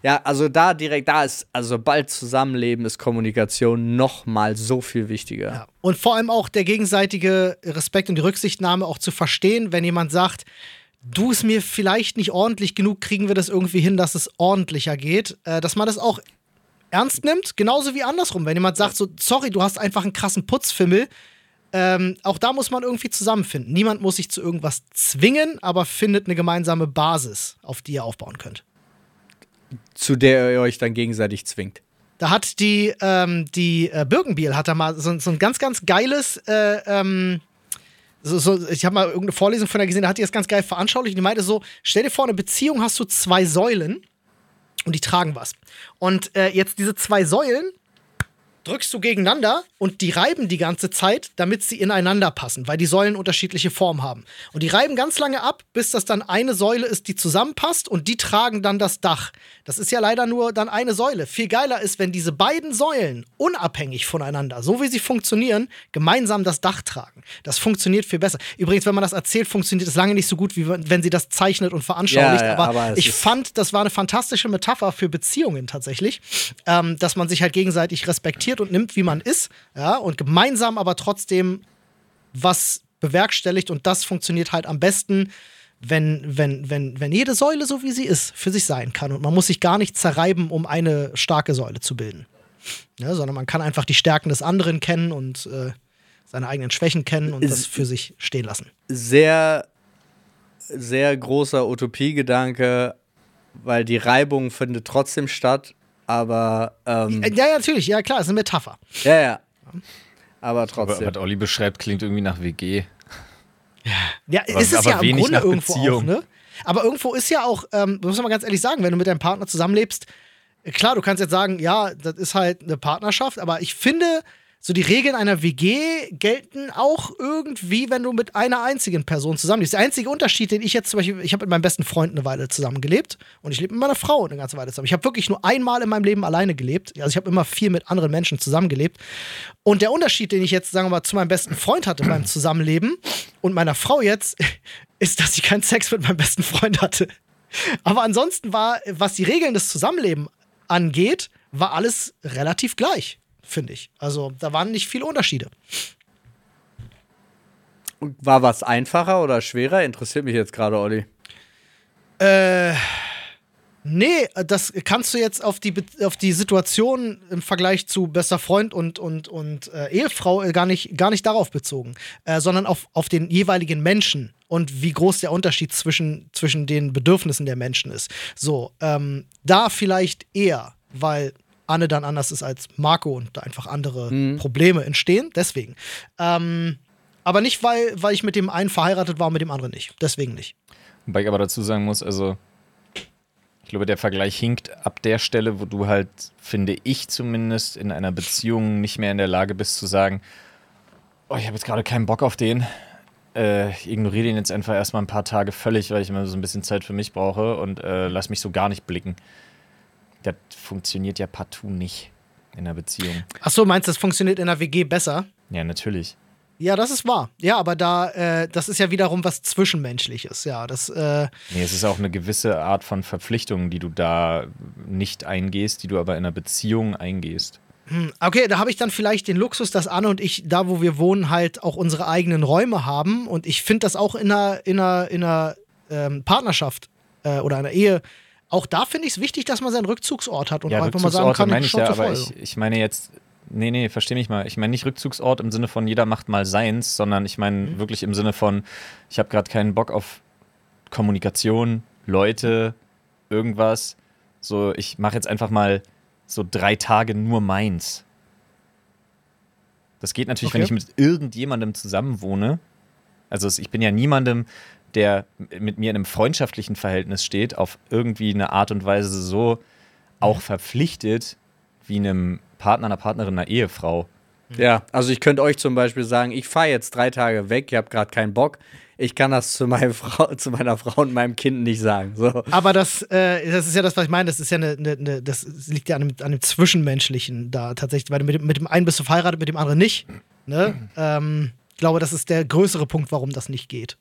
Ja, also da direkt, da ist, also bald Zusammenleben ist Kommunikation noch mal so viel wichtiger. Ja. Und vor allem auch der gegenseitige Respekt und die Rücksichtnahme auch zu verstehen, wenn jemand sagt, du es mir vielleicht nicht ordentlich genug, kriegen wir das irgendwie hin, dass es ordentlicher geht, äh, dass man das auch ernst nimmt, genauso wie andersrum. Wenn jemand sagt so, sorry, du hast einfach einen krassen Putzfimmel, ähm, auch da muss man irgendwie zusammenfinden. Niemand muss sich zu irgendwas zwingen, aber findet eine gemeinsame Basis, auf die ihr aufbauen könnt. Zu der ihr euch dann gegenseitig zwingt. Da hat die, ähm, die äh, Birkenbiel hat da mal so, so ein ganz, ganz geiles, äh, ähm, so, so, ich habe mal irgendeine Vorlesung von der gesehen, da hat die das ganz geil veranschaulicht. Die meinte so: Stell dir vor, eine Beziehung hast du zwei Säulen und die tragen was. Und äh, jetzt diese zwei Säulen drückst du gegeneinander und die reiben die ganze Zeit, damit sie ineinander passen, weil die Säulen unterschiedliche Formen haben. Und die reiben ganz lange ab, bis das dann eine Säule ist, die zusammenpasst und die tragen dann das Dach. Das ist ja leider nur dann eine Säule. Viel geiler ist, wenn diese beiden Säulen unabhängig voneinander, so wie sie funktionieren, gemeinsam das Dach tragen. Das funktioniert viel besser. Übrigens, wenn man das erzählt, funktioniert es lange nicht so gut, wie wenn sie das zeichnet und veranschaulicht. Ja, ja, aber, aber ich fand, das war eine fantastische Metapher für Beziehungen tatsächlich, ähm, dass man sich halt gegenseitig respektiert und nimmt, wie man ist, ja, und gemeinsam aber trotzdem was bewerkstelligt und das funktioniert halt am besten, wenn, wenn, wenn, wenn jede Säule so wie sie ist, für sich sein kann. Und man muss sich gar nicht zerreiben, um eine starke Säule zu bilden. Ja, sondern man kann einfach die Stärken des anderen kennen und äh, seine eigenen Schwächen kennen und das für sich stehen lassen. Sehr, sehr großer Utopiegedanke, weil die Reibung findet trotzdem statt, aber. Ähm ja, ja, natürlich, ja klar, ist eine Metapher. Ja, ja. Aber trotzdem. Aber was Olli beschreibt, klingt irgendwie nach WG. Ja, aber, ist es ja im Grunde irgendwo Beziehung. auch, ne? Aber irgendwo ist ja auch, ähm, muss man mal ganz ehrlich sagen, wenn du mit deinem Partner zusammenlebst, klar, du kannst jetzt sagen, ja, das ist halt eine Partnerschaft, aber ich finde, so die Regeln einer WG gelten auch irgendwie, wenn du mit einer einzigen Person zusammenlebst. Der einzige Unterschied, den ich jetzt zum Beispiel, ich habe mit meinem besten Freund eine Weile zusammengelebt und ich lebe mit meiner Frau eine ganze Weile zusammen. Ich habe wirklich nur einmal in meinem Leben alleine gelebt. Also ich habe immer viel mit anderen Menschen zusammengelebt. Und der Unterschied, den ich jetzt, sagen wir mal, zu meinem besten Freund hatte beim Zusammenleben und meiner Frau jetzt, ist, dass ich keinen Sex mit meinem besten Freund hatte. Aber ansonsten war, was die Regeln des Zusammenlebens angeht, war alles relativ gleich finde ich. Also da waren nicht viele Unterschiede. War was einfacher oder schwerer? Interessiert mich jetzt gerade, Olli. Äh. Nee, das kannst du jetzt auf die, auf die Situation im Vergleich zu bester Freund und, und, und äh, Ehefrau äh, gar, nicht, gar nicht darauf bezogen, äh, sondern auf, auf den jeweiligen Menschen und wie groß der Unterschied zwischen, zwischen den Bedürfnissen der Menschen ist. So, ähm, da vielleicht eher, weil Anne dann anders ist als Marco und da einfach andere mhm. Probleme entstehen. Deswegen. Ähm, aber nicht, weil, weil ich mit dem einen verheiratet war und mit dem anderen nicht. Deswegen nicht. Wobei ich aber dazu sagen muss, also ich glaube, der Vergleich hinkt ab der Stelle, wo du halt, finde ich zumindest, in einer Beziehung nicht mehr in der Lage bist zu sagen, oh, ich habe jetzt gerade keinen Bock auf den. Äh, ich ignoriere den jetzt einfach erstmal ein paar Tage völlig, weil ich immer so ein bisschen Zeit für mich brauche und äh, lass mich so gar nicht blicken Das funktioniert ja partout nicht in einer Beziehung. Ach so, meinst du, das funktioniert in der WG besser? Ja, natürlich. Ja, das ist wahr. Ja, aber da, äh, das ist ja wiederum was Zwischenmenschliches. Ja, das, äh, Nee, es ist auch eine gewisse Art von Verpflichtung, die du da nicht eingehst, die du aber in einer Beziehung eingehst. okay, da habe ich dann vielleicht den Luxus, dass Anne und ich, da wo wir wohnen, halt auch unsere eigenen Räume haben. Und ich finde das auch in einer, in einer, in einer ähm, Partnerschaft äh, oder einer Ehe. Auch da finde ich es wichtig, dass man seinen Rückzugsort hat und ja, einfach mal sagen kann, meine ich ja, aber ich, ich meine jetzt, nee, nee, versteh mich mal. Ich meine nicht Rückzugsort im Sinne von jeder macht mal seins, sondern ich meine Mhm. wirklich im Sinne von, ich habe gerade keinen Bock auf Kommunikation, Leute, irgendwas. So, ich mache jetzt einfach mal so drei Tage nur meins. Das geht natürlich, wenn Okay. ich mit irgendjemandem zusammenwohne. Also ich bin ja niemandem, der mit mir in einem freundschaftlichen Verhältnis steht, auf irgendwie eine Art und Weise so auch verpflichtet wie einem Partner, einer Partnerin, einer Ehefrau. Ja, also ich könnte euch zum Beispiel sagen, ich fahre jetzt drei Tage weg, ich habe gerade keinen Bock. Ich kann das zu, meiner Frau, zu meiner Frau und meinem Kind nicht sagen. So. Aber das, äh, das ist ja das, was ich meine. Das ist ja eine, eine, eine das liegt ja an dem, an dem Zwischenmenschlichen da tatsächlich. Weil mit, dem- mit dem einen bist du verheiratet, mit dem anderen nicht. Ne? Ähm, ich glaube, das ist der größere Punkt, warum das nicht geht.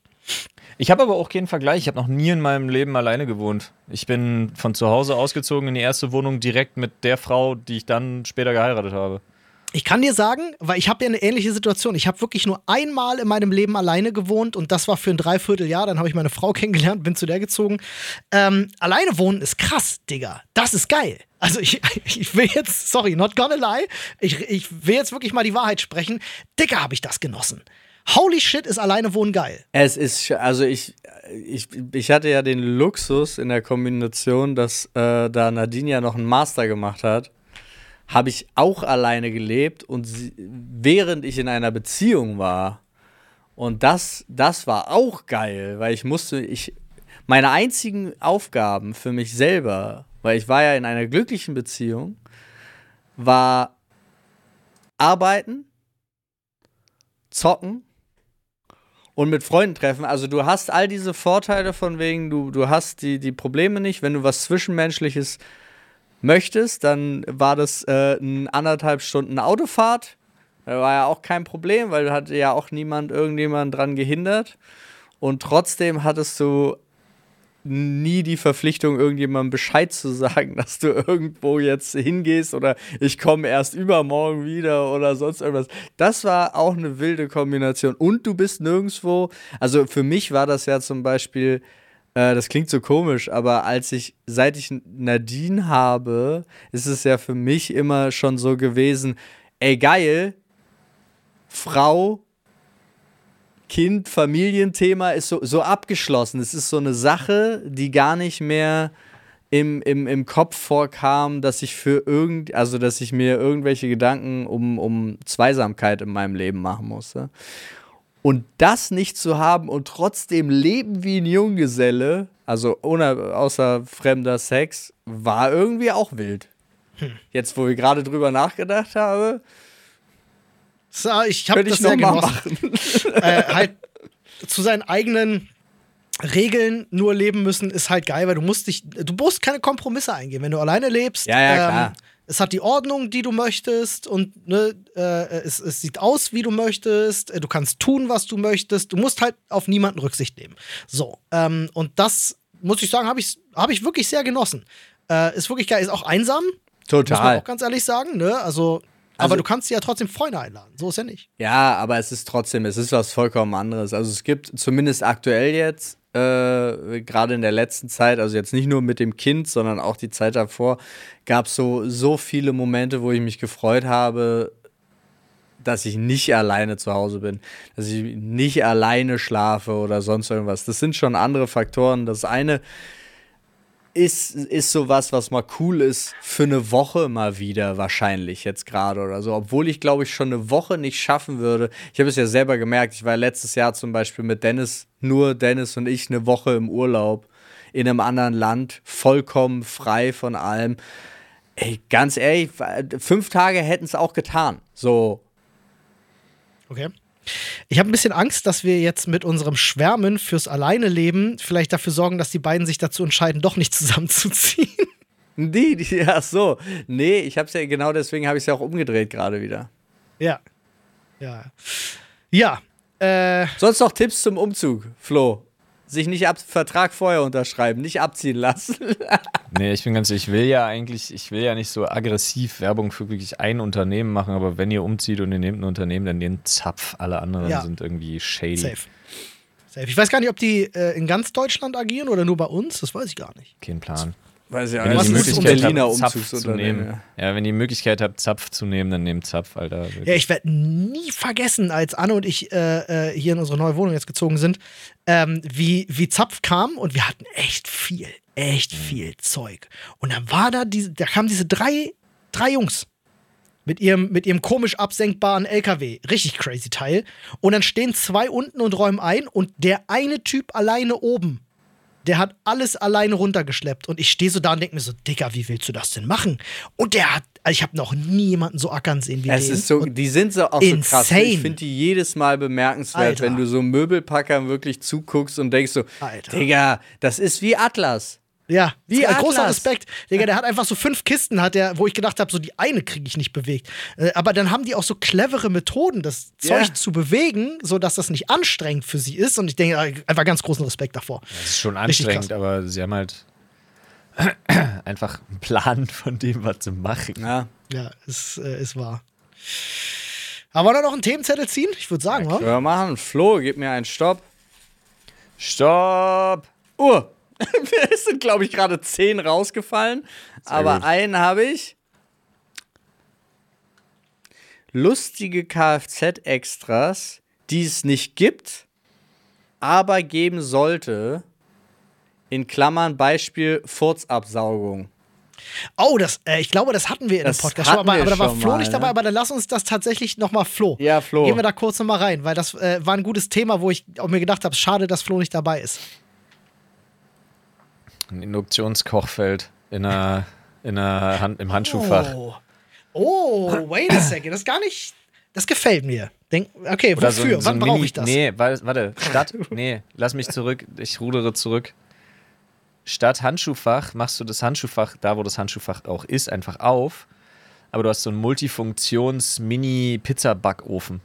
Ich habe aber auch keinen Vergleich. Ich habe noch nie in meinem Leben alleine gewohnt. Ich bin von zu Hause ausgezogen in die erste Wohnung direkt mit der Frau, die ich dann später geheiratet habe. Ich kann dir sagen, weil ich habe ja eine ähnliche Situation. Ich habe wirklich nur einmal in meinem Leben alleine gewohnt und das war für ein Dreivierteljahr. Dann habe ich meine Frau kennengelernt, bin zu der gezogen. Ähm, alleine wohnen ist krass, Digga. Das ist geil. Also ich, ich will jetzt, sorry, not gonna lie, ich, ich will jetzt wirklich mal die Wahrheit sprechen. Digga, habe ich das genossen. Holy shit, ist alleine wohnen geil. Es ist, also ich, ich, ich hatte ja den Luxus in der Kombination, dass äh, da Nadine ja noch einen Master gemacht hat, habe ich auch alleine gelebt und sie, während ich in einer Beziehung war. Und das, das war auch geil, weil ich musste, ich, meine einzigen Aufgaben für mich selber, weil ich war ja in einer glücklichen Beziehung, war arbeiten, zocken und mit Freunden treffen. Also du hast all diese Vorteile von wegen, du, du hast die, die Probleme nicht. Wenn du was Zwischenmenschliches möchtest, dann war das äh, ein anderthalb Stunden Autofahrt. Da war ja auch kein Problem, weil hatte ja auch niemand irgendjemand dran gehindert. Und trotzdem hattest du nie die Verpflichtung, irgendjemandem Bescheid zu sagen, dass du irgendwo jetzt hingehst oder ich komme erst übermorgen wieder oder sonst irgendwas. Das war auch eine wilde Kombination. Und du bist nirgendwo, also für mich war das ja zum Beispiel, äh, das klingt so komisch, aber als ich, seit ich Nadine habe, ist es ja für mich immer schon so gewesen, ey geil, Frau, Kind, Familienthema ist so, so abgeschlossen. Es ist so eine Sache, die gar nicht mehr im, im, im Kopf vorkam, dass ich für irgend, also dass ich mir irgendwelche Gedanken um, um Zweisamkeit in meinem Leben machen musste. Und das nicht zu haben und trotzdem leben wie ein Junggeselle, also ohne, außer fremder Sex, war irgendwie auch wild. Jetzt, wo ich gerade drüber nachgedacht habe, So, ich habe das ich sehr genossen. machen. äh, halt zu seinen eigenen Regeln nur leben müssen, ist halt geil, weil du musst dich, du musst keine Kompromisse eingehen. Wenn du alleine lebst, Ja, ja, klar. es hat die Ordnung, die du möchtest und ne, äh, es, es sieht aus, wie du möchtest. Du kannst tun, was du möchtest. Du musst halt auf niemanden Rücksicht nehmen. So, ähm, und das muss ich sagen, habe ich, hab ich wirklich sehr genossen. Äh, ist wirklich geil, ist auch einsam, muss man Total. auch ganz ehrlich sagen. Ne? Also, Also- aber du kannst ja trotzdem Freunde einladen. So ist ja nicht. Ja, aber es ist trotzdem, es ist was vollkommen anderes. Also es gibt zumindest aktuell jetzt, äh, gerade in der letzten Zeit, also jetzt nicht nur mit dem Kind, sondern auch die Zeit davor, gab es so, so viele Momente, wo ich mich gefreut habe, dass ich nicht alleine zu Hause bin, dass ich nicht alleine schlafe oder sonst irgendwas. Das sind schon andere Faktoren. Das eine ist, ist sowas, was mal cool ist für eine Woche mal wieder, wahrscheinlich jetzt gerade oder so. Obwohl ich, glaube ich, schon eine Woche nicht schaffen würde. Ich habe es ja selber gemerkt. Ich war letztes Jahr zum Beispiel mit Dennis, nur Dennis und ich, eine Woche im Urlaub in einem anderen Land, vollkommen frei von allem. Ey, ganz ehrlich, fünf Tage hätten es auch getan. So, Okay. Ich habe ein bisschen Angst, dass wir jetzt mit unserem Schwärmen fürs Alleine leben vielleicht dafür sorgen, dass die beiden sich dazu entscheiden, doch nicht zusammenzuziehen. Die, die, ach so. Nee, ich hab's ja, genau deswegen habe ich es ja auch umgedreht gerade wieder. Ja. Ja. Ja. Äh, Sonst noch Tipps zum Umzug, Flo? Sich nicht ab Vertrag vorher unterschreiben, nicht abziehen lassen. Nee, ich bin ganz, ich will ja eigentlich, ich will ja nicht so aggressiv Werbung für wirklich ein Unternehmen machen, aber wenn ihr umzieht und ihr nehmt ein Unternehmen, dann nehmt Zapf. Alle anderen Ja. sind irgendwie shady. safe. Safe. Ich weiß gar nicht, ob die äh, in ganz Deutschland agieren oder nur bei uns. Das weiß ich gar nicht. Kein Plan. Weiß ja, Wenn ihr die Möglichkeit Berliner habt, Zapf zu nehmen. Ja, wenn ihr die Möglichkeit habt, Zapf zu nehmen, dann nehmt Zapf, Alter. Ja, ich werde nie vergessen, als Anne und ich äh, äh, hier in unsere neue Wohnung jetzt gezogen sind, ähm, wie, wie Zapf kam und wir hatten echt viel, echt viel Zeug. Und dann war da diese, da kamen diese drei, drei Jungs mit ihrem, mit ihrem komisch absenkbaren LKW. Richtig crazy Teil. Und dann stehen zwei unten und räumen ein und der eine Typ alleine oben. Der hat alles alleine runtergeschleppt. Und ich stehe so da und denke mir so, Digga, wie willst du das denn machen? Und der hat, also ich habe noch nie jemanden so ackern sehen wie Es den. ist so, und die sind so auch so krass. Insane. Ich finde die jedes Mal bemerkenswert, Alter. wenn du so Möbelpackern wirklich zuguckst und denkst so, Alter. Digga, das ist wie Atlas. Ja, Wie äh, großer. Respekt. Digga, der hat einfach so fünf Kisten, hat der, wo ich gedacht habe, so die eine kriege ich nicht bewegt. Äh, aber dann haben die auch so clevere Methoden, das Ja. Zeug zu bewegen, sodass das nicht anstrengend für sie ist. Und ich denke, äh, einfach ganz großen Respekt davor. Das ist schon anstrengend, aber sie haben halt einfach einen Plan von dem, was sie machen. Ja. Ja, ist, äh, ist wahr. Aber wollen wir noch einen Themenzettel ziehen? Ich würde sagen, Können oder? wir machen. Flo, gib mir einen Stopp. Stopp! Oh, es sind, glaube ich, gerade zehn rausgefallen. aber gut. einen habe ich. Lustige Kfz-Extras, die es nicht gibt, aber geben sollte. In Klammern Beispiel Furzabsaugung. Oh, das, äh, ich glaube, das hatten wir in Das dem Podcast schon, aber, aber da war Flo mal, nicht dabei, ne? aber dann lass uns das tatsächlich nochmal Flo. Ja, Flo. Gehen wir da kurz nochmal rein, weil das äh, war ein gutes Thema, wo ich auch mir gedacht habe, schade, dass Flo nicht dabei ist. Ein Induktionskochfeld in einer, in einer Hand, im Handschuhfach. Oh. oh, wait a second. Das ist gar nicht. Das gefällt mir. Denk, okay, Oder so wofür? ein, so Wann brauche ich das? Nee, wa- warte, statt, nee, lass mich zurück, ich rudere zurück. Statt Handschuhfach machst du das Handschuhfach, da wo das Handschuhfach auch ist, einfach auf. Aber du hast so einen Multifunktions-Mini-Pizza-Backofen.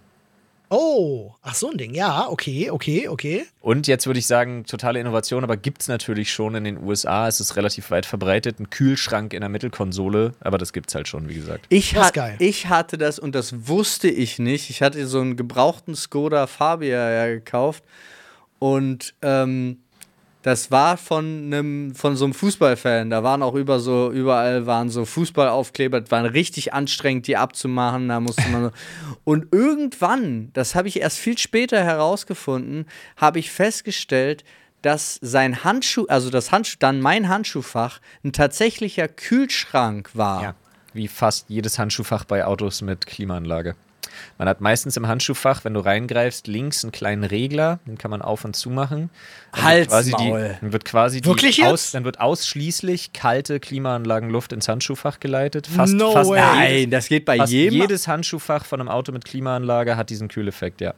Oh, ach so ein Ding. Ja, okay, okay, okay. Und jetzt würde ich sagen, totale Innovation, aber gibt es natürlich schon in den USA. Es ist relativ weit verbreitet. Ein Kühlschrank in der Mittelkonsole, aber das gibt es halt schon, wie gesagt. Ich, Das geil. ich hatte das und das wusste ich nicht. Ich hatte so einen gebrauchten Skoda Fabia ja gekauft und ähm, das war von einem von so einem Fußballfan. Da waren auch über so überall waren so Fußballaufkleber. Das war richtig anstrengend, die abzumachen. Da musste man so. und irgendwann, das habe ich erst viel später herausgefunden, habe ich festgestellt, dass sein Handschuh, also das Handschuh, dann mein Handschuhfach, ein tatsächlicher Kühlschrank war. Ja, wie fast jedes Handschuhfach bei Autos mit Klimaanlage. Man hat meistens im Handschuhfach, wenn du reingreifst, links einen kleinen Regler, den kann man auf und zu machen. Dann wird quasi die, dann wird quasi Wirklich die aus, dann wird ausschließlich kalte Klimaanlagenluft ins Handschuhfach geleitet. Fast, No fast, way. Nein, das geht bei fast jedem. jedes Handschuhfach von einem Auto mit Klimaanlage hat diesen Kühleffekt, ja.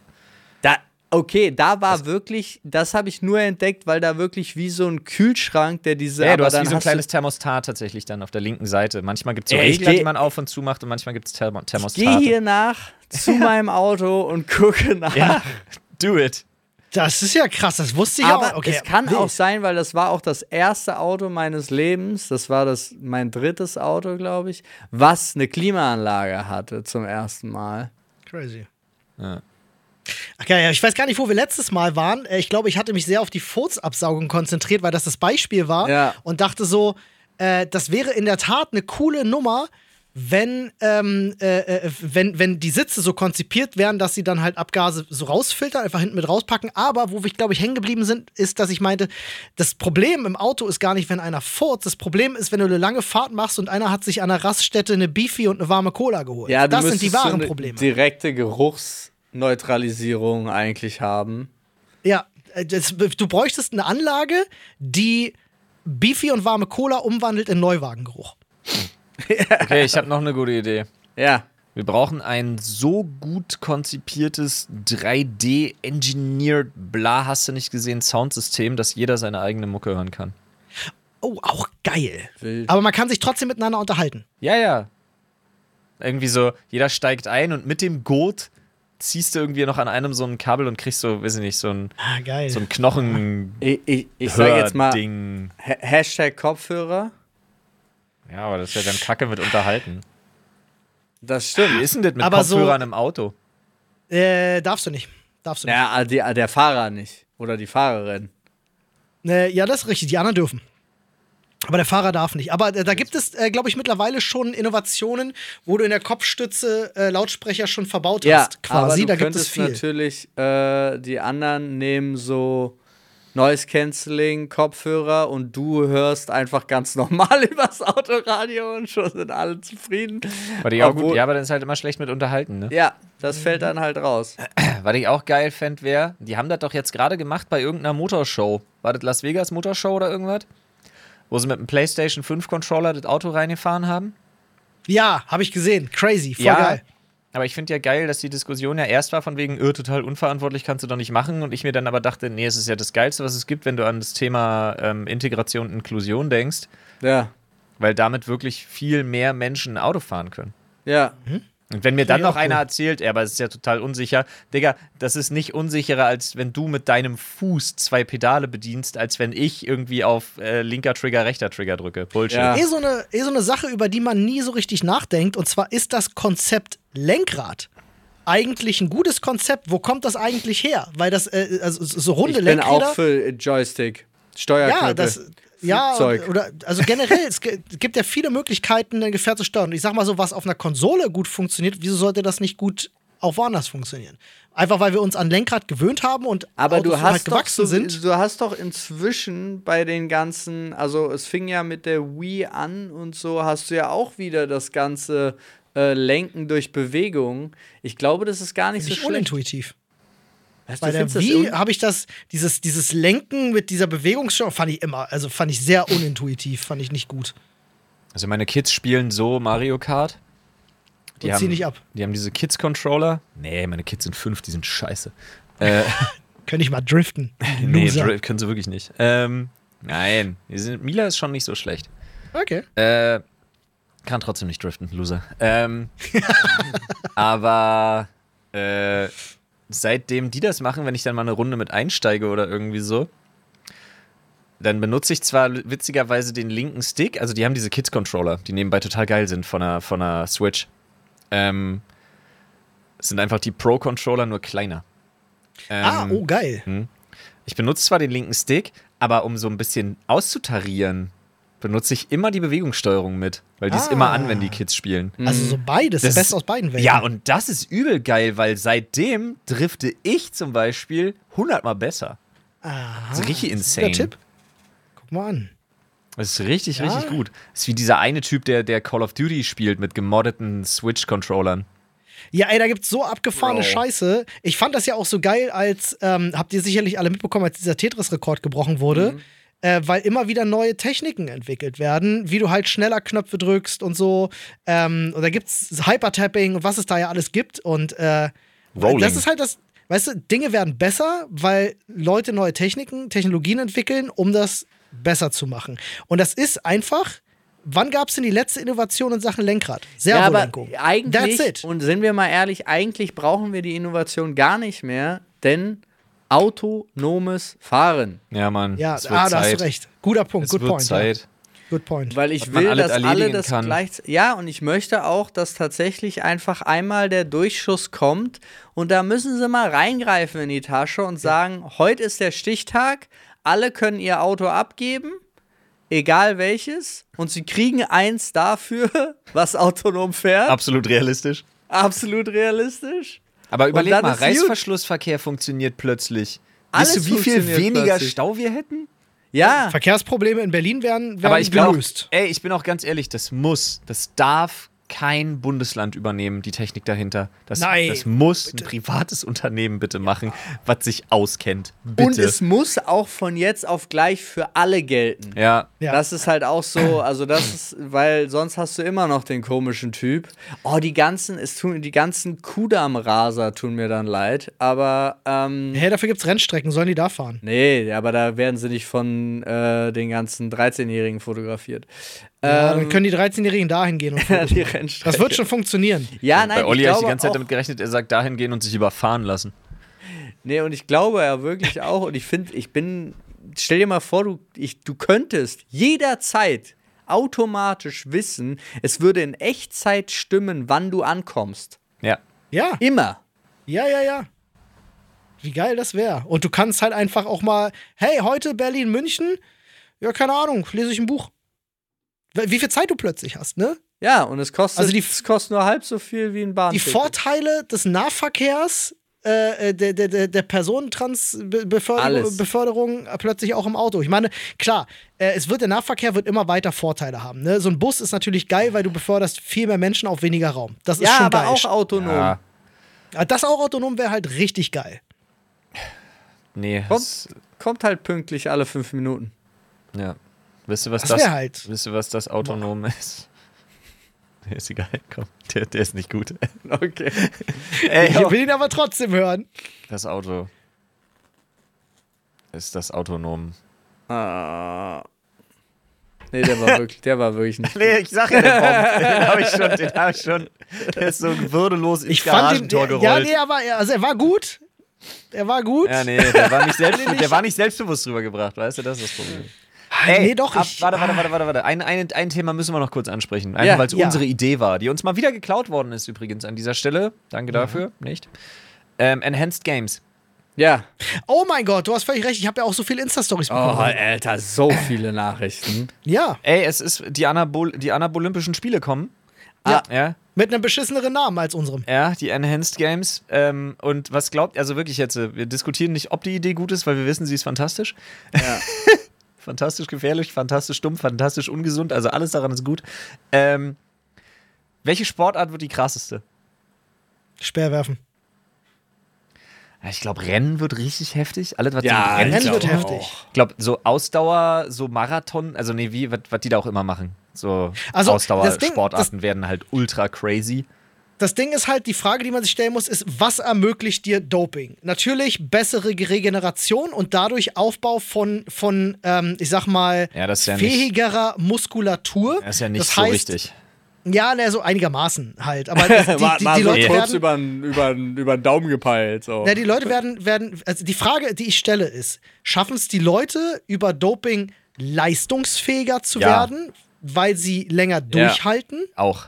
Da, okay, da war wirklich, das habe ich nur entdeckt, weil da wirklich wie so ein Kühlschrank, der diese. Ja, du hast wie so ein kleines Thermostat tatsächlich dann auf der linken Seite. Manchmal gibt es so Regler, die man auf und zu macht und manchmal gibt es Thermo Ich gehe hier nach zu meinem Auto und gucke nach. Ja, do it. Das ist ja krass, das wusste ich Aber auch. Okay, es kann wild. auch sein, weil das war auch das erste Auto meines Lebens, das war das mein drittes Auto, glaube ich, was eine Klimaanlage hatte zum ersten Mal. Crazy. Ja. Okay, ja, ich weiß gar nicht, wo wir letztes Mal waren. Äh, Ich glaube, ich hatte mich sehr auf die Furzabsaugung konzentriert, weil das das Beispiel war. Ja. Und dachte so, äh, das wäre in der Tat eine coole Nummer, wenn, ähm, äh, äh, wenn, wenn die Sitze so konzipiert wären, dass sie dann halt Abgase so rausfiltern, einfach hinten mit rauspacken. Aber wo wir, glaube ich, hängen geblieben sind, ist, dass ich meinte, das Problem im Auto ist gar nicht, wenn einer furzt. Das Problem ist, wenn du eine lange Fahrt machst und einer hat sich an der Raststätte eine Beefy und eine warme Cola geholt. Ja, das sind die so wahren eine Probleme. direkte Geruchsneutralisierung eigentlich haben. Ja, äh, das, du bräuchtest eine Anlage, die Beefy und warme Cola umwandelt in Neuwagengeruch. Okay, ich habe noch eine gute Idee. Ja. Wir brauchen ein so gut konzipiertes 3D-engineered, bla, hast du nicht gesehen, Soundsystem, dass jeder seine eigene Mucke hören kann. Oh, auch geil. Wild. Aber man kann sich trotzdem miteinander unterhalten. Ja, ja. Irgendwie so, jeder steigt ein und mit dem Gurt ziehst du irgendwie noch an einem so ein Kabel und kriegst so, weiß ich nicht, so ein, Ah, so ein Knochen. Ich, ich, ich sag jetzt mal Ding. Ha- Hashtag Kopfhörer. Ja, aber das ist ja dann Kacke mit unterhalten. Das Wie stimmt. ist denn das mit Aber so- Kopfhörern im Auto? äh, darfst du nicht. Darfst du nicht. Ja, die, der Fahrer nicht. Oder die Fahrerin. Äh, ja, das ist richtig. Die anderen dürfen. Aber der Fahrer darf nicht. Aber äh, da gibt es, äh, glaube ich, mittlerweile schon Innovationen, wo du in der Kopfstütze äh, Lautsprecher schon verbaut Ja, hast. Quasi. aber du da gibt es könntest viel. natürlich, äh, die anderen nehmen so Noise Cancelling Kopfhörer und du hörst einfach ganz normal übers Autoradio und schon sind alle zufrieden. War die auch Obwohl- gut? Ja, aber dann ist halt immer schlecht mit unterhalten, ne? Ja, das fällt dann halt raus. Was ich auch geil fände, wäre, die haben das doch jetzt gerade gemacht bei irgendeiner Motorshow. War das Las Vegas Motorshow oder irgendwas? Wo sie mit einem PlayStation 5 Controller das Auto reingefahren haben? Ja, habe ich gesehen. Crazy. Voll ja, geil. Aber ich finde ja geil, dass die Diskussion ja erst war von wegen, öh, total unverantwortlich, kannst du doch nicht machen. Und ich mir dann aber dachte, nee, es ist ja das Geilste, was es gibt, wenn du an das Thema ähm, Integration und Inklusion denkst, Ja, weil damit wirklich viel mehr Menschen Auto fahren können. ja. Und wenn mir dann noch einer erzählt, ja, aber es ist ja total unsicher, Digga, das ist nicht unsicherer, als wenn du mit deinem Fuß zwei Pedale bedienst, als wenn ich irgendwie auf äh, linker Trigger, rechter Trigger drücke. Bullshit. Ja. Eh so, eine, eh so eine Sache, über die man nie so richtig nachdenkt. Und zwar ist das Konzept Lenkrad eigentlich ein gutes Konzept. Wo kommt das eigentlich her? Weil das, äh, also so runde Ich bin Lenkräder. auch für Joystick. Steuerknöpfe. Ja, das. Ja, Flugzeug. oder also generell, es gi- gibt ja viele Möglichkeiten, ein Gefährt zu steuern. Und ich sag mal so, was auf einer Konsole gut funktioniert, wieso sollte das nicht gut auch woanders funktionieren? Einfach weil wir uns an Lenkrad gewöhnt haben und Aber Autos du so hast halt doch gewachsen so, sind. du hast doch inzwischen bei den ganzen, also es fing ja mit der Wii an und so hast du ja auch wieder das ganze äh, Lenken durch Bewegung. Ich glaube, das ist gar nicht so Nicht schlecht. unintuitiv. Was, Bei du der Wii habe ich das, dieses, dieses Lenken mit dieser Bewegungssteuerung fand ich immer, also fand ich sehr unintuitiv, fand ich nicht gut. Also meine Kids spielen so Mario Kart. Die Und haben, nicht ab. Die haben diese Kids-Controller. Nee, meine Kids sind fünf, die sind scheiße. Äh, Könnte ich mal driften. nee, Loser. Dri- können sie wirklich nicht. Ähm, nein, die sind, Mila ist schon nicht so schlecht. Okay. Äh, kann trotzdem nicht driften, Loser. Ähm, aber äh, seitdem die das machen, wenn ich dann mal eine Runde mit einsteige oder irgendwie so, dann benutze ich zwar witzigerweise den linken Stick, also die haben diese Kids-Controller, die nebenbei total geil sind von der, von der Switch. Ähm, sind einfach die Pro-Controller, nur kleiner. Ähm, ah, oh, geil. ich benutze zwar den linken Stick, aber um so ein bisschen auszutarieren, benutze ich immer die Bewegungssteuerung mit, weil die ist Ah. immer an, wenn die Kids spielen. Also so beides, das Das- Beste aus beiden Welten. Ja, und das ist übel geil, weil seitdem drifte ich zum Beispiel hundertmal besser. Aha, Das ist richtig insane. guter Tipp. Guck mal an. Das ist richtig, Ja. richtig gut. Das ist wie dieser eine Typ, der, der Call of Duty spielt mit gemoddeten Switch-Controllern. Ja, ey, da gibt's so abgefahrene Bro. Scheiße. Ich fand das ja auch so geil, als, ähm, habt ihr sicherlich alle mitbekommen, als dieser Tetris-Rekord gebrochen wurde, äh, weil immer wieder neue Techniken entwickelt werden, wie du halt schneller Knöpfe drückst und so. Ähm, und da gibt's Hypertapping und was es da ja alles gibt. Und äh, Rolling. das ist halt das, weißt du, Dinge werden besser, weil Leute neue Techniken, Technologien entwickeln, um das besser zu machen. Und das ist einfach. Wann gab es denn die letzte Innovation in Sachen Lenkrad? Ja, aber eigentlich, That's it. und sind wir mal ehrlich, eigentlich brauchen wir die Innovation gar nicht mehr, denn autonomes Fahren. Ja, Mann. Ja, es wird ah, da hast Zeit. du recht. Guter Punkt, Es good wird point. Ja. Zeit. Good point. Weil ich will, alles dass alle das kann. gleich. Ja, und ich möchte auch, dass tatsächlich einfach einmal der Durchschuss kommt und da müssen sie mal reingreifen in die Tasche und sagen: Heute ist der Stichtag, alle können ihr Auto abgeben, egal welches, und sie kriegen eins dafür, was autonom fährt. Absolut realistisch. Absolut realistisch. Aber überleg mal. Reißverschlussverkehr funktioniert plötzlich. Alles weißt du, wie viel weniger plötzlich. Stau wir hätten? Ja, Verkehrsprobleme in Berlin werden, werden Aber ich glaube, gelöst. ey, ich bin auch ganz ehrlich, das muss, das darf kein Bundesland übernehmen, die Technik dahinter. Das, Nein. das muss ein privates Unternehmen bitte machen, was sich auskennt. Bitte. Und es muss auch von jetzt auf gleich für alle gelten. ja. Ja. Das ist halt auch so, also das ist, weil sonst hast du immer noch den komischen Typ. Oh, die ganzen, es tun, die ganzen Kudamm-Raser tun mir dann leid, aber ähm, Hey, dafür gibt's Rennstrecken, sollen die da fahren? nee, aber da werden sie nicht von äh, den ganzen 13-Jährigen fotografiert. Ja, Ähm, dann können die 13-Jährigen dahin gehen. Die. Rennstrecke. das wird schon funktionieren. Ja, nein, Bei Olli habe ich die ganze Zeit damit gerechnet, er sagt dahin gehen und sich überfahren lassen. Nee, und ich glaube ja wirklich auch, und ich finde, ich bin, stell dir mal vor, du, ich, du könntest jederzeit automatisch wissen, es würde in Echtzeit stimmen, wann du ankommst. Ja. Ja, Immer. ja, ja, ja. Wie geil das wäre. Und du kannst halt einfach auch mal, hey, heute Berlin, München, ja, keine Ahnung, lese ich ein Buch. Wie viel Zeit du plötzlich hast, ne? Ja, und es kostet, Also die- es kostet nur halb so viel wie ein Die Bahnticket. Vorteile des Nahverkehrs, äh, äh, der, der, der, der Personentransbeförderung. Beförderung äh, plötzlich auch im Auto. Ich meine, klar, äh, es wird der Nahverkehr wird immer weiter Vorteile haben. Ne? So ein Bus ist natürlich geil, weil du beförderst viel mehr Menschen auf weniger Raum. Das ist ja, schon aber geil. auch autonom. Ja. Ah, Das auch autonom wäre halt richtig geil. Nee. Kommt, kommt halt pünktlich alle fünf Minuten. Ja. Wisst ihr, was Das das, halt. wisst ihr, was das autonom ist? Der ist egal, komm. Der, der ist nicht gut. Okay. Ey, Ich will ihn aber trotzdem hören. das Auto ist das autonom. Ah. Nee, der war wirklich, der war wirklich nicht. Nee, ich sag ja den. Den habe ich schon, den habe ich schon. Der ist so würdelos ins Ich fand ihn. Garagentor Ja, gerollt. nee, aber also er war gut. Er war gut. Ja, nee, der war nicht, selbst, der war nicht selbstbewusst rübergebracht, weißt du, das ist das Problem. Ey, nee, doch, ab, ich- warte, warte, warte, warte, warte. Ein, ein, ein Thema müssen wir noch kurz ansprechen. Einfach Ja, weil es ja. unsere Idee war, die uns mal wieder geklaut worden ist, übrigens an dieser Stelle. Danke dafür, nicht? Ähm, Enhanced Games. Ja. Oh mein Gott, du hast völlig recht. Ich habe ja auch so viele Insta-Stories Oh, bekommen. Alter, so viele Nachrichten. Ja, Ey, es ist die, Anabol die Anabolympischen Spiele kommen. Ja. Ja, mit einem beschisseneren Namen als unserem. ja, die Enhanced Games. Ähm, und was glaubt, also wirklich jetzt, äh, wir diskutieren nicht, ob die Idee gut ist, weil wir wissen, sie ist fantastisch. Ja. fantastisch gefährlich, fantastisch dumm, fantastisch ungesund, also alles daran ist gut. Ähm, welche Sportart wird die krasseste? Speerwerfen. Ich glaube, Rennen wird richtig heftig. Alles, was Ja, Rennen ich wird auch. heftig. Ich glaube, so Ausdauer, so Marathon, also nee, wie, was die da auch immer machen. So Also, Ausdauersportarten werden halt ultra crazy. Das Ding ist halt, die Frage, die man sich stellen muss, ist, was ermöglicht dir Doping? Natürlich bessere Regeneration und dadurch Aufbau von, von ähm, ich sag mal, Ja, das ist ja nicht- fähigerer Muskulatur. Das ist ja nicht das so heißt, richtig. Ja, ne, so einigermaßen halt. Aber die, die, die, die Leute werden. über den über, über Daumen gepeilt. So. Ja, die Leute werden, werden, also die Frage, die ich stelle, ist: Schaffen es die Leute, über Doping leistungsfähiger zu Ja. werden, weil sie länger durchhalten? Auch.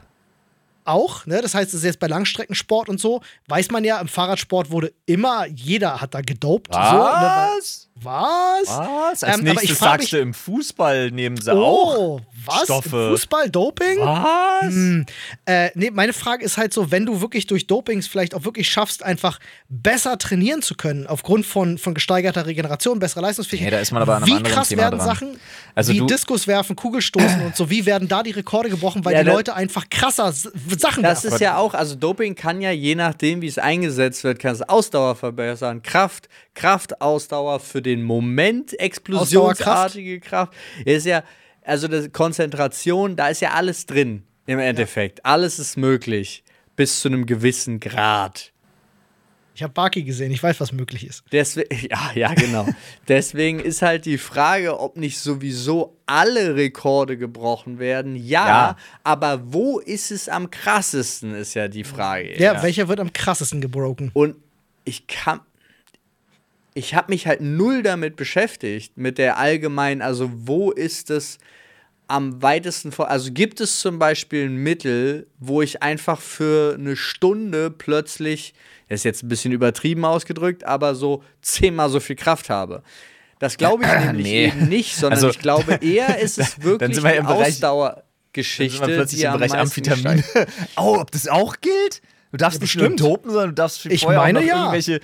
Auch, ne? Das heißt, das ist jetzt bei Langstreckensport und so, weiß man ja, im Fahrradsport wurde immer, jeder hat da gedopt. So, ne? Was? Was? Als Ähm, nächstes sagst du, im Fußball nehmen sie Oh, auch was? Stoffe. Fußball, Doping? Was? Hm. Äh, nee, meine Frage ist halt so, wenn du wirklich durch Dopings vielleicht auch wirklich schaffst, einfach besser trainieren zu können, aufgrund von, von gesteigerter Regeneration, besserer Leistungsfähigkeit. Nee, da ist man aber an einem wie anderen krass Thema werden dran. Sachen Also wie Diskus werfen, Kugelstoßen und so, wie werden da die Rekorde gebrochen, weil Ja, die Leute einfach krasser Sachen Das werfen. ist ja auch, also Doping kann ja je nachdem, wie es eingesetzt wird, kann es Ausdauer verbessern, Kraft, Kraftausdauer für den Moment, explosionsartige Kraft. Ist ja, also das Konzentration, da ist ja alles drin im Endeffekt. Alles ist möglich bis zu einem gewissen Grad. Ich habe Baki gesehen, ich weiß, was möglich ist. Deswegen, ja, ja, genau. Deswegen ist halt die Frage, ob nicht sowieso alle Rekorde gebrochen werden. Ja, Ja. aber wo ist es am krassesten, ist ja die Frage. Ja, welcher wird am krassesten gebroken? Und ich kann. Ich habe mich halt null damit beschäftigt, mit der allgemeinen, also wo ist es am weitesten vor. Also gibt es zum Beispiel ein Mittel, wo ich einfach für eine Stunde plötzlich, das ist jetzt ein bisschen übertrieben ausgedrückt, aber so zehnmal so viel Kraft habe. Das glaube ich nämlich Nee. eben nicht, sondern Also, ich glaube eher ist es wirklich wir Bereich- Ausdauergeschichte, Dann sind wir plötzlich im Bereich Amphetamin. oh, ob das auch gilt? Du darfst nicht nur bestimmt. dopen, sondern du darfst Ich vorher meine, ja. irgendwelche.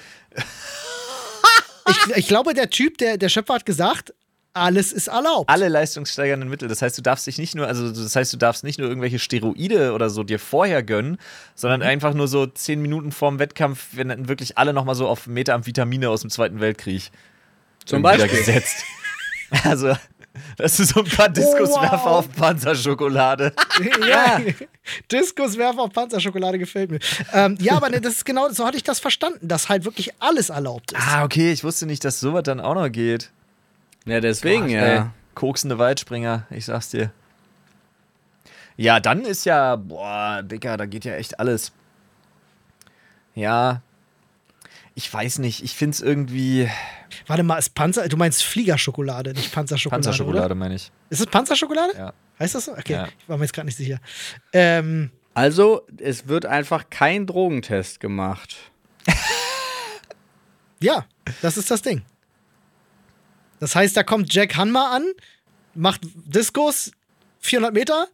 Ich, ich glaube, der Typ, der, der Schöpfer hat gesagt, alles ist erlaubt. Alle leistungssteigernden Mittel. Das heißt, du darfst dich nicht nur, also das heißt, du darfst nicht nur irgendwelche Steroide oder so dir vorher gönnen, sondern einfach nur so zehn Minuten vorm Wettkampf, wenn dann wirklich alle nochmal so auf Meter am Vitamine aus dem Zweiten Weltkrieg Zum Beispiel. gesetzt. Also, das ist so ein paar Diskuswerfer wow. auf Panzerschokolade. ja. Diskuswerfer auf Panzerschokolade gefällt mir. Ähm, ja, aber ne, das ist genau, so hatte ich das verstanden, dass halt wirklich alles erlaubt ist. Ah, okay, ich wusste nicht, dass sowas dann auch noch geht. Ja, deswegen, Gott, ja. ey, koksende Weitspringer, ich sag's dir. Ja, dann ist ja, boah, Dicker, da geht ja echt alles. Ja, ich weiß nicht, ich find's irgendwie Warte mal, ist Panzer, du meinst Fliegerschokolade, nicht Panzerschokolade. Panzerschokolade, meine ich. Ist es Panzerschokolade? Ja. Heißt das so? Okay, Ja. ich war mir jetzt gerade nicht sicher. Ähm, Also, es wird einfach kein Drogentest gemacht. ja, das ist das Ding. Das heißt, da kommt Jack Hanma an, macht Diskus, 400 Meter,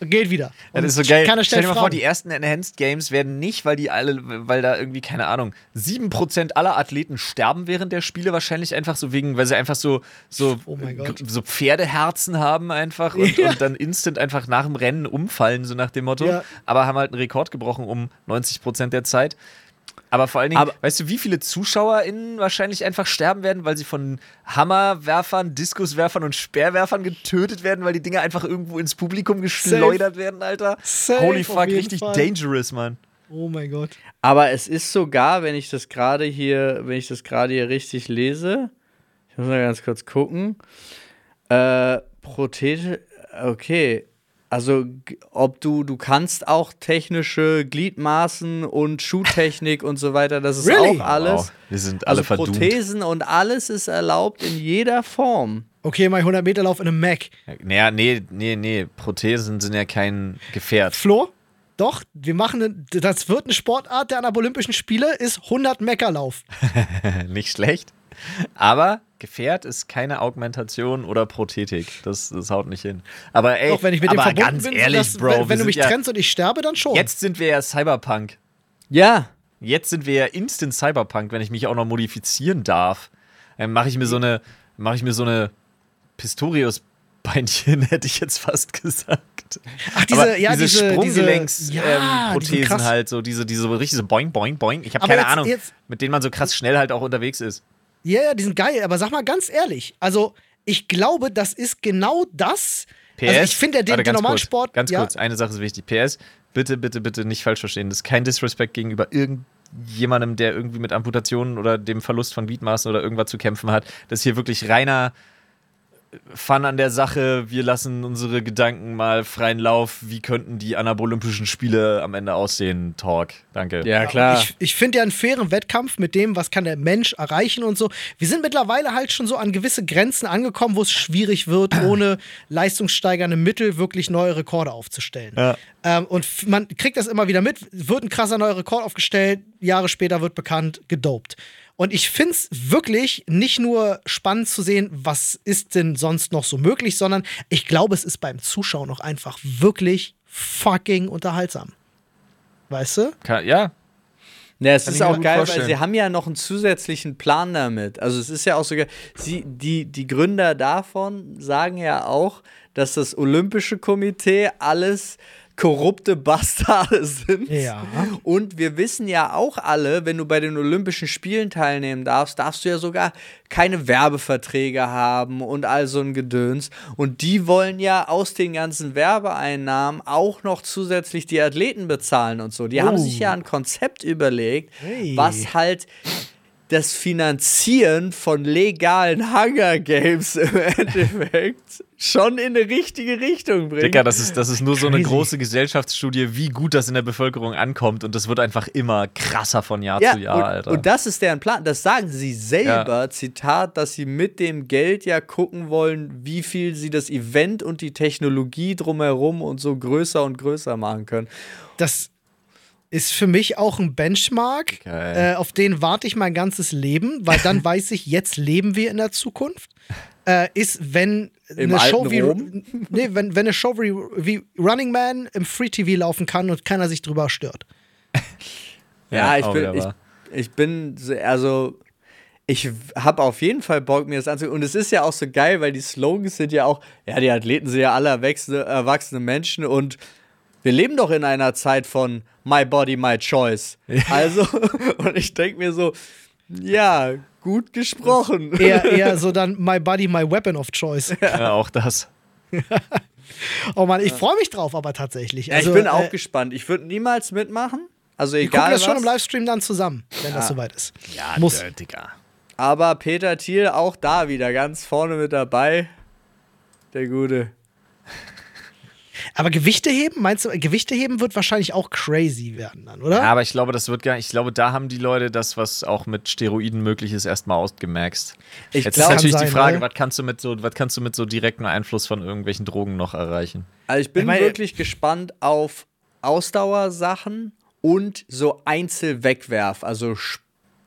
geht wieder. Das Und ist so geil. Stell dir mal vor, die ersten Enhanced Games werden nicht, weil die alle, weil da irgendwie, keine Ahnung, 7% aller Athleten sterben während der Spiele wahrscheinlich einfach so wegen, weil sie einfach so, so, Oh so Pferdeherzen haben einfach und, Ja. und dann instant einfach nach dem Rennen umfallen, so nach dem Motto. Ja. Aber haben halt einen Rekord gebrochen um 90% der Zeit. Aber vor allen Dingen, Aber- weißt du, wie viele ZuschauerInnen wahrscheinlich einfach sterben werden, weil sie von Hammerwerfern, Diskuswerfern und Speerwerfern getötet werden, weil die Dinger einfach irgendwo ins Publikum geschleudert werden, Alter? Safe, Holy fuck, richtig Fall. dangerous, Mann. Oh mein Gott. Aber es ist sogar, wenn ich das gerade hier, wenn ich das gerade hier richtig lese, ich muss mal ganz kurz gucken. Äh, Prothese, okay. Also, ob du, du kannst auch technische Gliedmaßen und Schuhtechnik und so weiter, das ist Really? auch alles. Wow, wir sind alle Also verdummt. Prothesen und alles ist erlaubt in jeder Form. Okay, mein 100 Meter Lauf in einem Mac. Naja, nee, nee, nee. Prothesen sind ja kein Gefährt. Flo? Doch, wir machen, eine, das wird eine Sportart der Olympischen Spiele, ist 100 Meckerlauf. Nicht schlecht. Aber Gefährt ist keine Augmentation oder Prothetik. Das, das haut nicht hin. Aber ey, Doch, wenn ich mit dem aber verbunden ganz bin, ehrlich, dass, Bro, wenn, wenn du mich ja, trennst und ich sterbe, dann schon. Jetzt sind wir ja Cyberpunk. Ja, Jetzt sind wir ja instant Cyberpunk, wenn ich mich auch noch modifizieren darf. Dann mache ich mir so eine, mache ich mir so eine Pistorius-Beinchen, hätte ich jetzt fast gesagt. Ach, diese, Aber ja, diese, diese Sprunggelenks diese, ähm, ja, krass. halt, so diese, diese richtig so boing, boing, boing. Ich habe keine jetzt- Ahnung, jetzt- mit denen man so krass schnell halt auch unterwegs ist. Ja, ja, die sind geil, aber sag mal ganz ehrlich, also ich glaube, das ist genau das. PS, also ich finde ja den, normalen kurz, Sport. Ganz ja, kurz, eine Sache ist wichtig. PS, bitte, bitte, bitte nicht falsch verstehen. Das ist kein Disrespect gegenüber irgendjemandem, der irgendwie mit Amputationen oder dem Verlust von Gliedmaßen oder irgendwas zu kämpfen hat. Das ist hier wirklich reiner Fun an der Sache. Wir lassen unsere Gedanken mal freien Lauf. Wie könnten die Anabolympischen Spiele am Ende aussehen? Talk. Danke. ja klar. Ich, ich finde ja einen fairen Wettkampf mit dem, was kann der Mensch erreichen und so. Wir sind mittlerweile halt schon so an gewisse Grenzen angekommen, wo es schwierig wird, ohne leistungssteigernde Mittel wirklich neue Rekorde aufzustellen. Ja. Ähm, und man kriegt das immer wieder mit, wird ein krasser neuer Rekord aufgestellt, Jahre später wird bekannt, gedopt. Und ich finde es wirklich nicht nur spannend zu sehen, was ist denn sonst noch so möglich, sondern ich glaube, es ist beim Zuschauen auch einfach wirklich fucking unterhaltsam. Weißt du? Ka- ja, Ja, es Kann ist auch geil, weil vorstellen. sie haben ja noch einen zusätzlichen Plan damit. Also es ist ja auch sogar, sie, die, die Gründer davon sagen ja auch, dass das Olympische Komitee alles korrupte Bastarde sind. Ja. Und wir wissen ja auch alle, wenn du bei den Olympischen Spielen teilnehmen darfst, darfst du ja sogar keine Werbeverträge haben und all so ein Gedöns. Und die wollen ja aus den ganzen Werbeeinnahmen auch noch zusätzlich die Athleten bezahlen und so. Die haben Oh. sich ja ein Konzept überlegt, Hey. was halt das Finanzieren von legalen Hunger Games im Endeffekt schon in eine richtige Richtung bringt. Dicker, das ist, das ist nur so eine Crazy. große Gesellschaftsstudie, wie gut das in der Bevölkerung ankommt. Und das wird einfach immer krasser von Jahr zu Jahr, und, Alter. und das ist deren Plan. Das sagen sie selber, Zitat, dass sie mit dem Geld ja gucken wollen, wie viel sie das Event und die Technologie drumherum und so größer und größer machen können. das ist für mich auch ein Benchmark, äh, auf den warte ich mein ganzes Leben, weil dann weiß ich, jetzt leben wir in der Zukunft. Äh, ist, wenn Im eine Show wie, nee, wenn, wenn eine Show wie, wie Running Man im Free TV laufen kann und keiner sich drüber stört. Ja, ich, auch bin, ich, ich bin, also, ich habe auf jeden Fall Bock, mir das anzugucken. Und es ist ja auch so geil, weil die Slogans sind ja auch, ja, die Athleten sind ja alle erwachsene, erwachsene Menschen und wir leben doch in einer Zeit von My Body, My Choice. Also, und ich denke mir so, ja, gut gesprochen. Eher, eher so dann My Body, My Weapon of Choice. Ja, auch das. Oh Mann, ich freue mich drauf, aber tatsächlich. Ja, Also, ich bin auch äh, gespannt. Ich würde niemals mitmachen. Also Wir gucken egal das was. schon im Livestream dann zusammen, wenn das soweit ist. Ja, Muss. äh, Digga. Aber Peter Thiel auch da wieder ganz vorne mit dabei. Der Gute. Aber Gewichte heben, meinst du, Gewichte heben wird wahrscheinlich auch crazy werden dann, oder? Ja, aber ich glaube, das wird gar Ich glaube, da haben die Leute das, was auch mit Steroiden möglich ist, erstmal ausgemaxt. Ich Jetzt glaub- ist natürlich Kann die sein, Frage, was kannst du mit so, was kannst du mit so direktem Einfluss von irgendwelchen Drogen noch erreichen? Also ich bin Ich wirklich gespannt auf Ausdauersachen und so Einzelwegwerf, also Sch-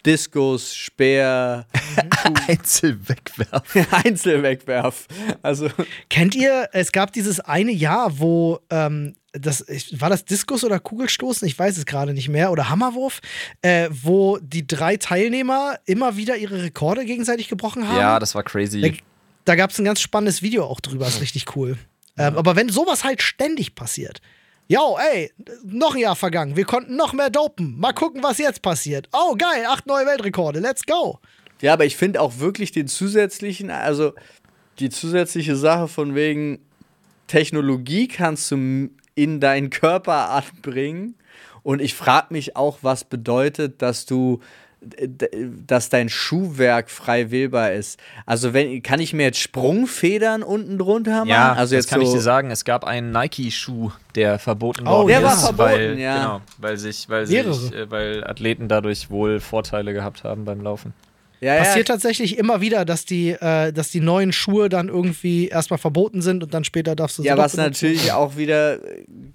Diskus, Speer, Einzelwegwerfen. Einzelwegwerf. Also Kennt ihr, es gab dieses eine Jahr, wo ähm, das war das Diskus oder Kugelstoßen, ich weiß es gerade nicht mehr, oder Hammerwurf, äh, wo die drei Teilnehmer immer wieder ihre Rekorde gegenseitig gebrochen haben. Ja, das war crazy. Da, da gab es ein ganz spannendes Video auch drüber, ist richtig cool. Ähm, aber wenn sowas halt ständig passiert, yo, ey, noch ein Jahr vergangen, wir konnten noch mehr dopen, mal gucken, was jetzt passiert. Oh, geil, acht neue Weltrekorde, let's go. Ja, aber ich finde auch wirklich den zusätzlichen, also die zusätzliche Sache von wegen Technologie kannst du in deinen Körper anbringen. Und ich frage mich auch, was bedeutet, dass du, dass dein Schuhwerk frei wählbar ist. Also wenn, kann ich mir jetzt Sprungfedern unten drunter machen? Ja, also das jetzt kann so, ich dir sagen. Es gab einen Nike-Schuh, der verboten Oh, worden der ist, war verboten, weil, ja. genau, weil sich, weil sich, äh, weil Athleten dadurch wohl Vorteile gehabt haben beim Laufen. Ja, ja, Passiert tatsächlich immer wieder, dass die, äh, dass die neuen Schuhe dann irgendwie erstmal verboten sind und dann später darfst du sie ja, was benutzen. natürlich auch wieder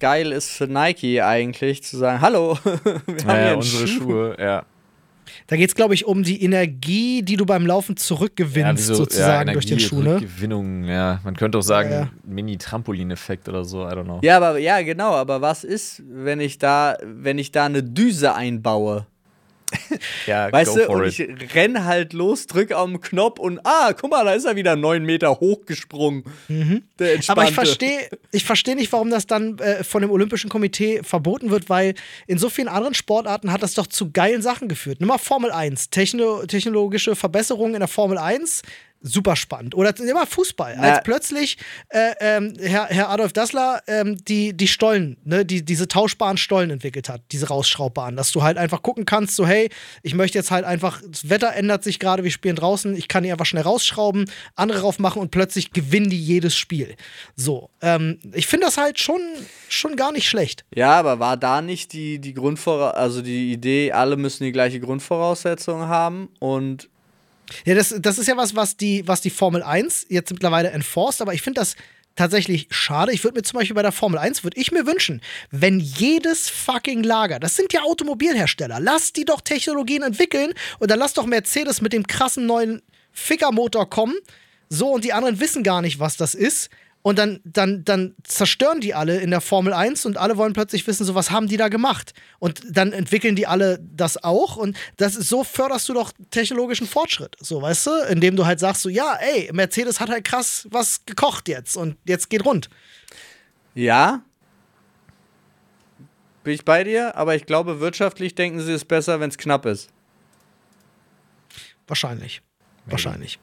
geil ist für Nike eigentlich, zu sagen, hallo, wir haben hier Ja, einen unsere Schuh. Schuhe, ja. Da geht es, glaube ich, um die Energie, die du beim Laufen zurückgewinnst, ja, sozusagen durch den Schuh, ne? Rückgewinnung, ja. Man könnte auch sagen, Ja, ja. Mini-Trampolin-Effekt oder so, I don't know. Ja, aber ja, genau, aber was ist, wenn ich da, wenn ich da eine Düse einbaue? Ja, Weißt go du, for und it. ich renn halt los, drück den Knopf und ah, guck mal, da ist er wieder neun Meter hochgesprungen. Der Mhm. Aber ich verstehe ich versteh nicht, warum das dann äh, von dem Olympischen Komitee verboten wird, weil in so vielen anderen Sportarten hat das doch zu geilen Sachen geführt. Nimm mal Formel 1, Techno technologische Verbesserungen in der Formel 1, super spannend. Oder mal Fußball, Na- als plötzlich äh, ähm, Herr, Herr Adolf Dassler ähm, die, die Stollen, ne, die, diese tauschbaren Stollen entwickelt hat, diese rausschraubbaren, dass du halt einfach gucken kannst, so hey, ich möchte jetzt halt einfach, das Wetter ändert sich gerade, wir spielen draußen, ich kann die einfach schnell rausschrauben, andere drauf machen und plötzlich gewinnen die jedes Spiel. So, ähm, ich finde das halt schon, schon gar nicht schlecht. Ja, aber war da nicht die, die Grundvora also die Idee, alle müssen die gleiche Grundvoraussetzung haben und Ja, das, das ist ja was, was die, was die Formel 1 jetzt mittlerweile enforced, aber ich finde das tatsächlich schade. Ich würde mir zum Beispiel bei der Formel 1, würde ich mir wünschen, wenn jedes fucking Lager, das sind ja Automobilhersteller, lass die doch Technologien entwickeln und dann lass doch Mercedes mit dem krassen neuen Fickermotor kommen, so und die anderen wissen gar nicht, was das ist. Und dann, dann, dann zerstören die alle in der Formel 1 und alle wollen plötzlich wissen, so was haben die da gemacht. Und dann entwickeln die alle das auch. Und das ist, so förderst du doch technologischen Fortschritt. So, weißt du? Indem du halt sagst, so, ja, ey, Mercedes hat halt krass was gekocht jetzt und jetzt geht rund. ja, bin ich bei dir, aber ich glaube, wirtschaftlich denken sie es besser, wenn es knapp ist. Wahrscheinlich. Wahrscheinlich.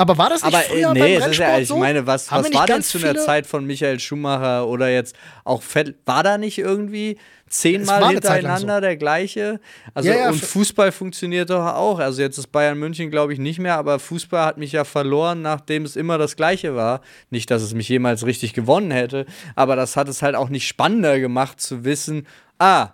Aber war das nicht Aber früher äh, nee, beim Rennsport ja, ich so? meine, was, Haben was war denn zu viele- Zeit von Michael Schumacher oder jetzt auch Vettel? War da nicht irgendwie zehnmal hintereinander der gleiche? Also Ja, ja, und Fußball funktioniert doch auch. Also jetzt ist Bayern München, glaube ich, nicht mehr, aber Fußball hat mich ja verloren, nachdem es immer das gleiche war. Nicht, dass es mich jemals richtig gewonnen hätte, aber das hat es halt auch nicht spannender gemacht zu wissen, ah,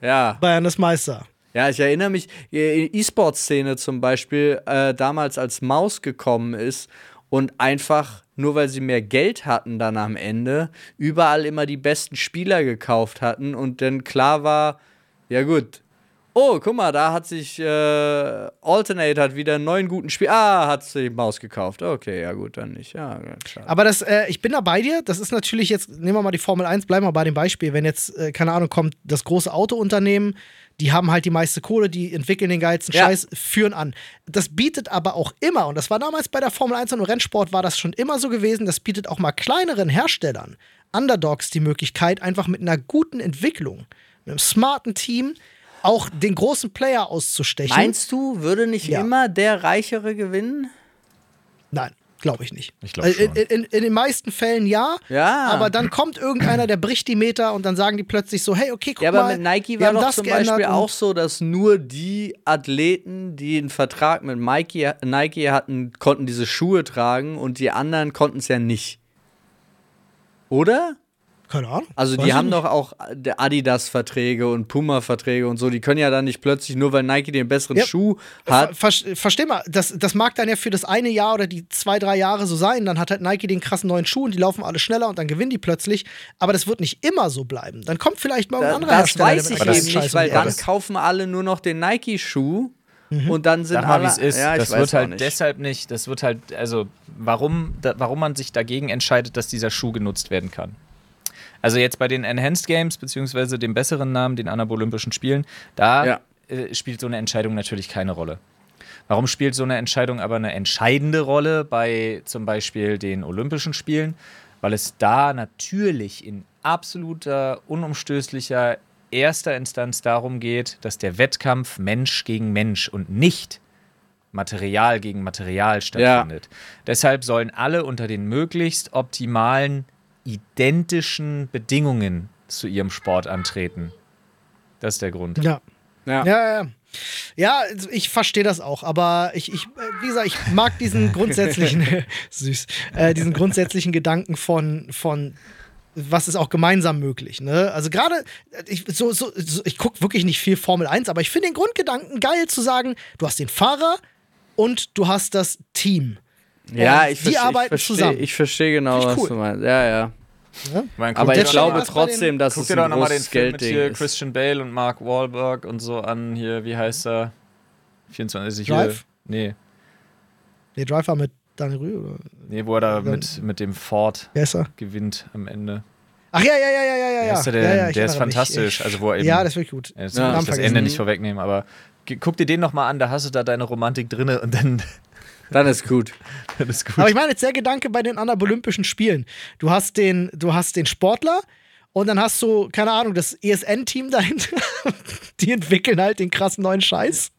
ja, Bayern ist Meister. Ja, ich erinnere mich, äh, E-Sport-Szene zum Beispiel, äh, damals als Maus gekommen ist und einfach, nur weil sie mehr Geld hatten dann am Ende, überall immer die besten Spieler gekauft hatten und dann klar war, ja gut, Oh, guck mal, da hat sich äh, Alternate hat wieder einen neuen guten Spiel. Ah, hat sich Maus gekauft. Okay, ja gut, dann nicht. Ja, schade. Aber das, äh, ich bin da bei dir. Das ist natürlich jetzt, nehmen wir mal die Formel 1, bleiben wir bei dem Beispiel. Wenn jetzt, äh, keine Ahnung, kommt das große Autounternehmen, die haben halt die meiste Kohle, die entwickeln den geilsten Ja. Scheiß, führen an. Das bietet aber auch immer, und das war damals bei der Formel 1 und im Rennsport war das schon immer so gewesen, das bietet auch mal kleineren Herstellern, Underdogs, die Möglichkeit, einfach mit einer guten Entwicklung, mit einem smarten Team, auch den großen Player auszustechen. Meinst du, würde nicht Ja. immer der Reichere gewinnen? Nein, glaube ich nicht. Ich glaub Also in, schon. in, in den meisten Fällen ja, Ja. aber dann kommt irgendeiner, der bricht die Meter und dann sagen die plötzlich so, hey, okay, guck Ja, aber mal, mit Nike war doch das zum Beispiel auch so, dass nur die Athleten, die einen Vertrag mit Nike, Nike hatten, konnten diese Schuhe tragen und die anderen konnten es ja nicht. Oder? Keine Ahnung. Also die haben nicht. doch auch Adidas-Verträge und Puma-Verträge und so. Die können ja dann nicht plötzlich, nur weil Nike den besseren Ja. Schuh hat. ver versteh mal, das, das mag dann ja für das eine Jahr oder die zwei, drei Jahre so sein. Dann hat halt Nike den krassen neuen Schuh und die laufen alle schneller und dann gewinnen die plötzlich. Aber das wird nicht immer so bleiben. Dann kommt vielleicht mal ein Da, anderer das Hersteller. weiß ich eben nicht, weil dann kaufen alle nur noch den Nike-Schuh Mhm. und dann sind Sag mal, alle. wie es ist. Ja, das wird halt nicht. deshalb nicht, das wird halt, also warum, da, warum man sich dagegen entscheidet, dass dieser Schuh genutzt werden kann. Also jetzt bei den Enhanced Games, beziehungsweise dem besseren Namen, den Anabolympischen Spielen, da Ja. äh, spielt so eine Entscheidung natürlich keine Rolle. Warum spielt so eine Entscheidung aber eine entscheidende Rolle bei zum Beispiel den Olympischen Spielen? Weil es da natürlich in absoluter, unumstößlicher erster Instanz darum geht, dass der Wettkampf Mensch gegen Mensch und nicht Material gegen Material stattfindet. Deshalb sollen alle unter den möglichst optimalen, identischen Bedingungen zu ihrem Sport antreten. Das ist der Grund. Ja. Ja. Ja, ja. Ja, also ich verstehe das auch, aber ich, ich, äh, wie gesagt, ich mag diesen grundsätzlichen, süß, äh, diesen grundsätzlichen Gedanken von, von was ist auch gemeinsam möglich. Ne? Also gerade, ich, so, so, so, ich gucke wirklich nicht viel Formel 1, aber ich finde den Grundgedanken geil zu sagen, du hast den Fahrer und du hast das Team. Ja, ich die verstehe, arbeiten ich verstehe, zusammen. Ich verstehe genau, ich was cool. du meinst. Ja, ja. Man, guck Aber ich doch glaube was trotzdem, dass Guck es dir doch ein nochmal den großes Film mit Geldding hier ist. Christian Bale und Mark Wahlberg und so an. Hier, wie heißt er? 24. Drive? Hier, nee, Der Driver mit Daniel Rühl oder nee, wo er da mit, mit dem Ford gewinnt am Ende. Ach ja, ja, ja, ja, ja, ja. Ist der ja, ja, der ist fantastisch. Ich- Also, wo er eben. Ja, das ist wirklich gut. Jetzt Ja. will ich das. Ende nicht vorwegnehmen, aber guck dir den nochmal an, da hast du da deine Romantik drinne und dann, Dann ist gut. dann ist gut. Aber ich meine jetzt der Gedanke bei den Olympischen Spielen. Du hast den, du hast den Sportler und dann hast du, keine Ahnung, das ESN-Team dahinter. Die entwickeln halt den krassen neuen Scheiß.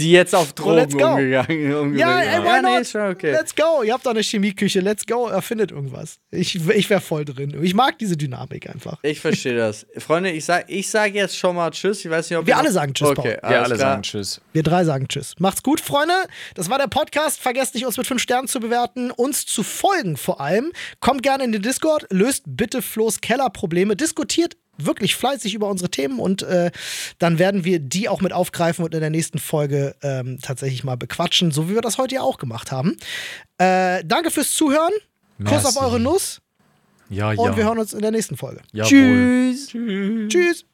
Die jetzt auf So, Drogen go. umgegangen, umgegangen Ja, ey, why nee, not? ist schon okay. Let's go. Ihr habt doch eine Chemieküche. Let's go. Erfindet irgendwas. Ich, ich wäre voll drin. Ich mag diese Dynamik einfach. Ich verstehe das. Freunde, ich sag, ich sag jetzt schon mal Tschüss. Ich weiß nicht, ob Wir alle sagen Tschüss, Okay, Paul. Wir alle klar. sagen Tschüss. Wir drei sagen Tschüss. Macht's gut, Freunde. Das war der Podcast. Vergesst nicht, uns mit fünf Sternen zu bewerten, uns zu folgen vor allem. Kommt gerne in den Discord, löst bitte Flo's Keller-Probleme, diskutiert wirklich fleißig über unsere Themen und äh, dann werden wir die auch mit aufgreifen und in der nächsten Folge ähm, tatsächlich mal bequatschen, so wie wir das heute ja auch gemacht haben. Äh, danke fürs Zuhören. Kuss auf eure Nuss Ja, und wir hören uns in der nächsten Folge. Jawohl. Tschüss. Tschüss.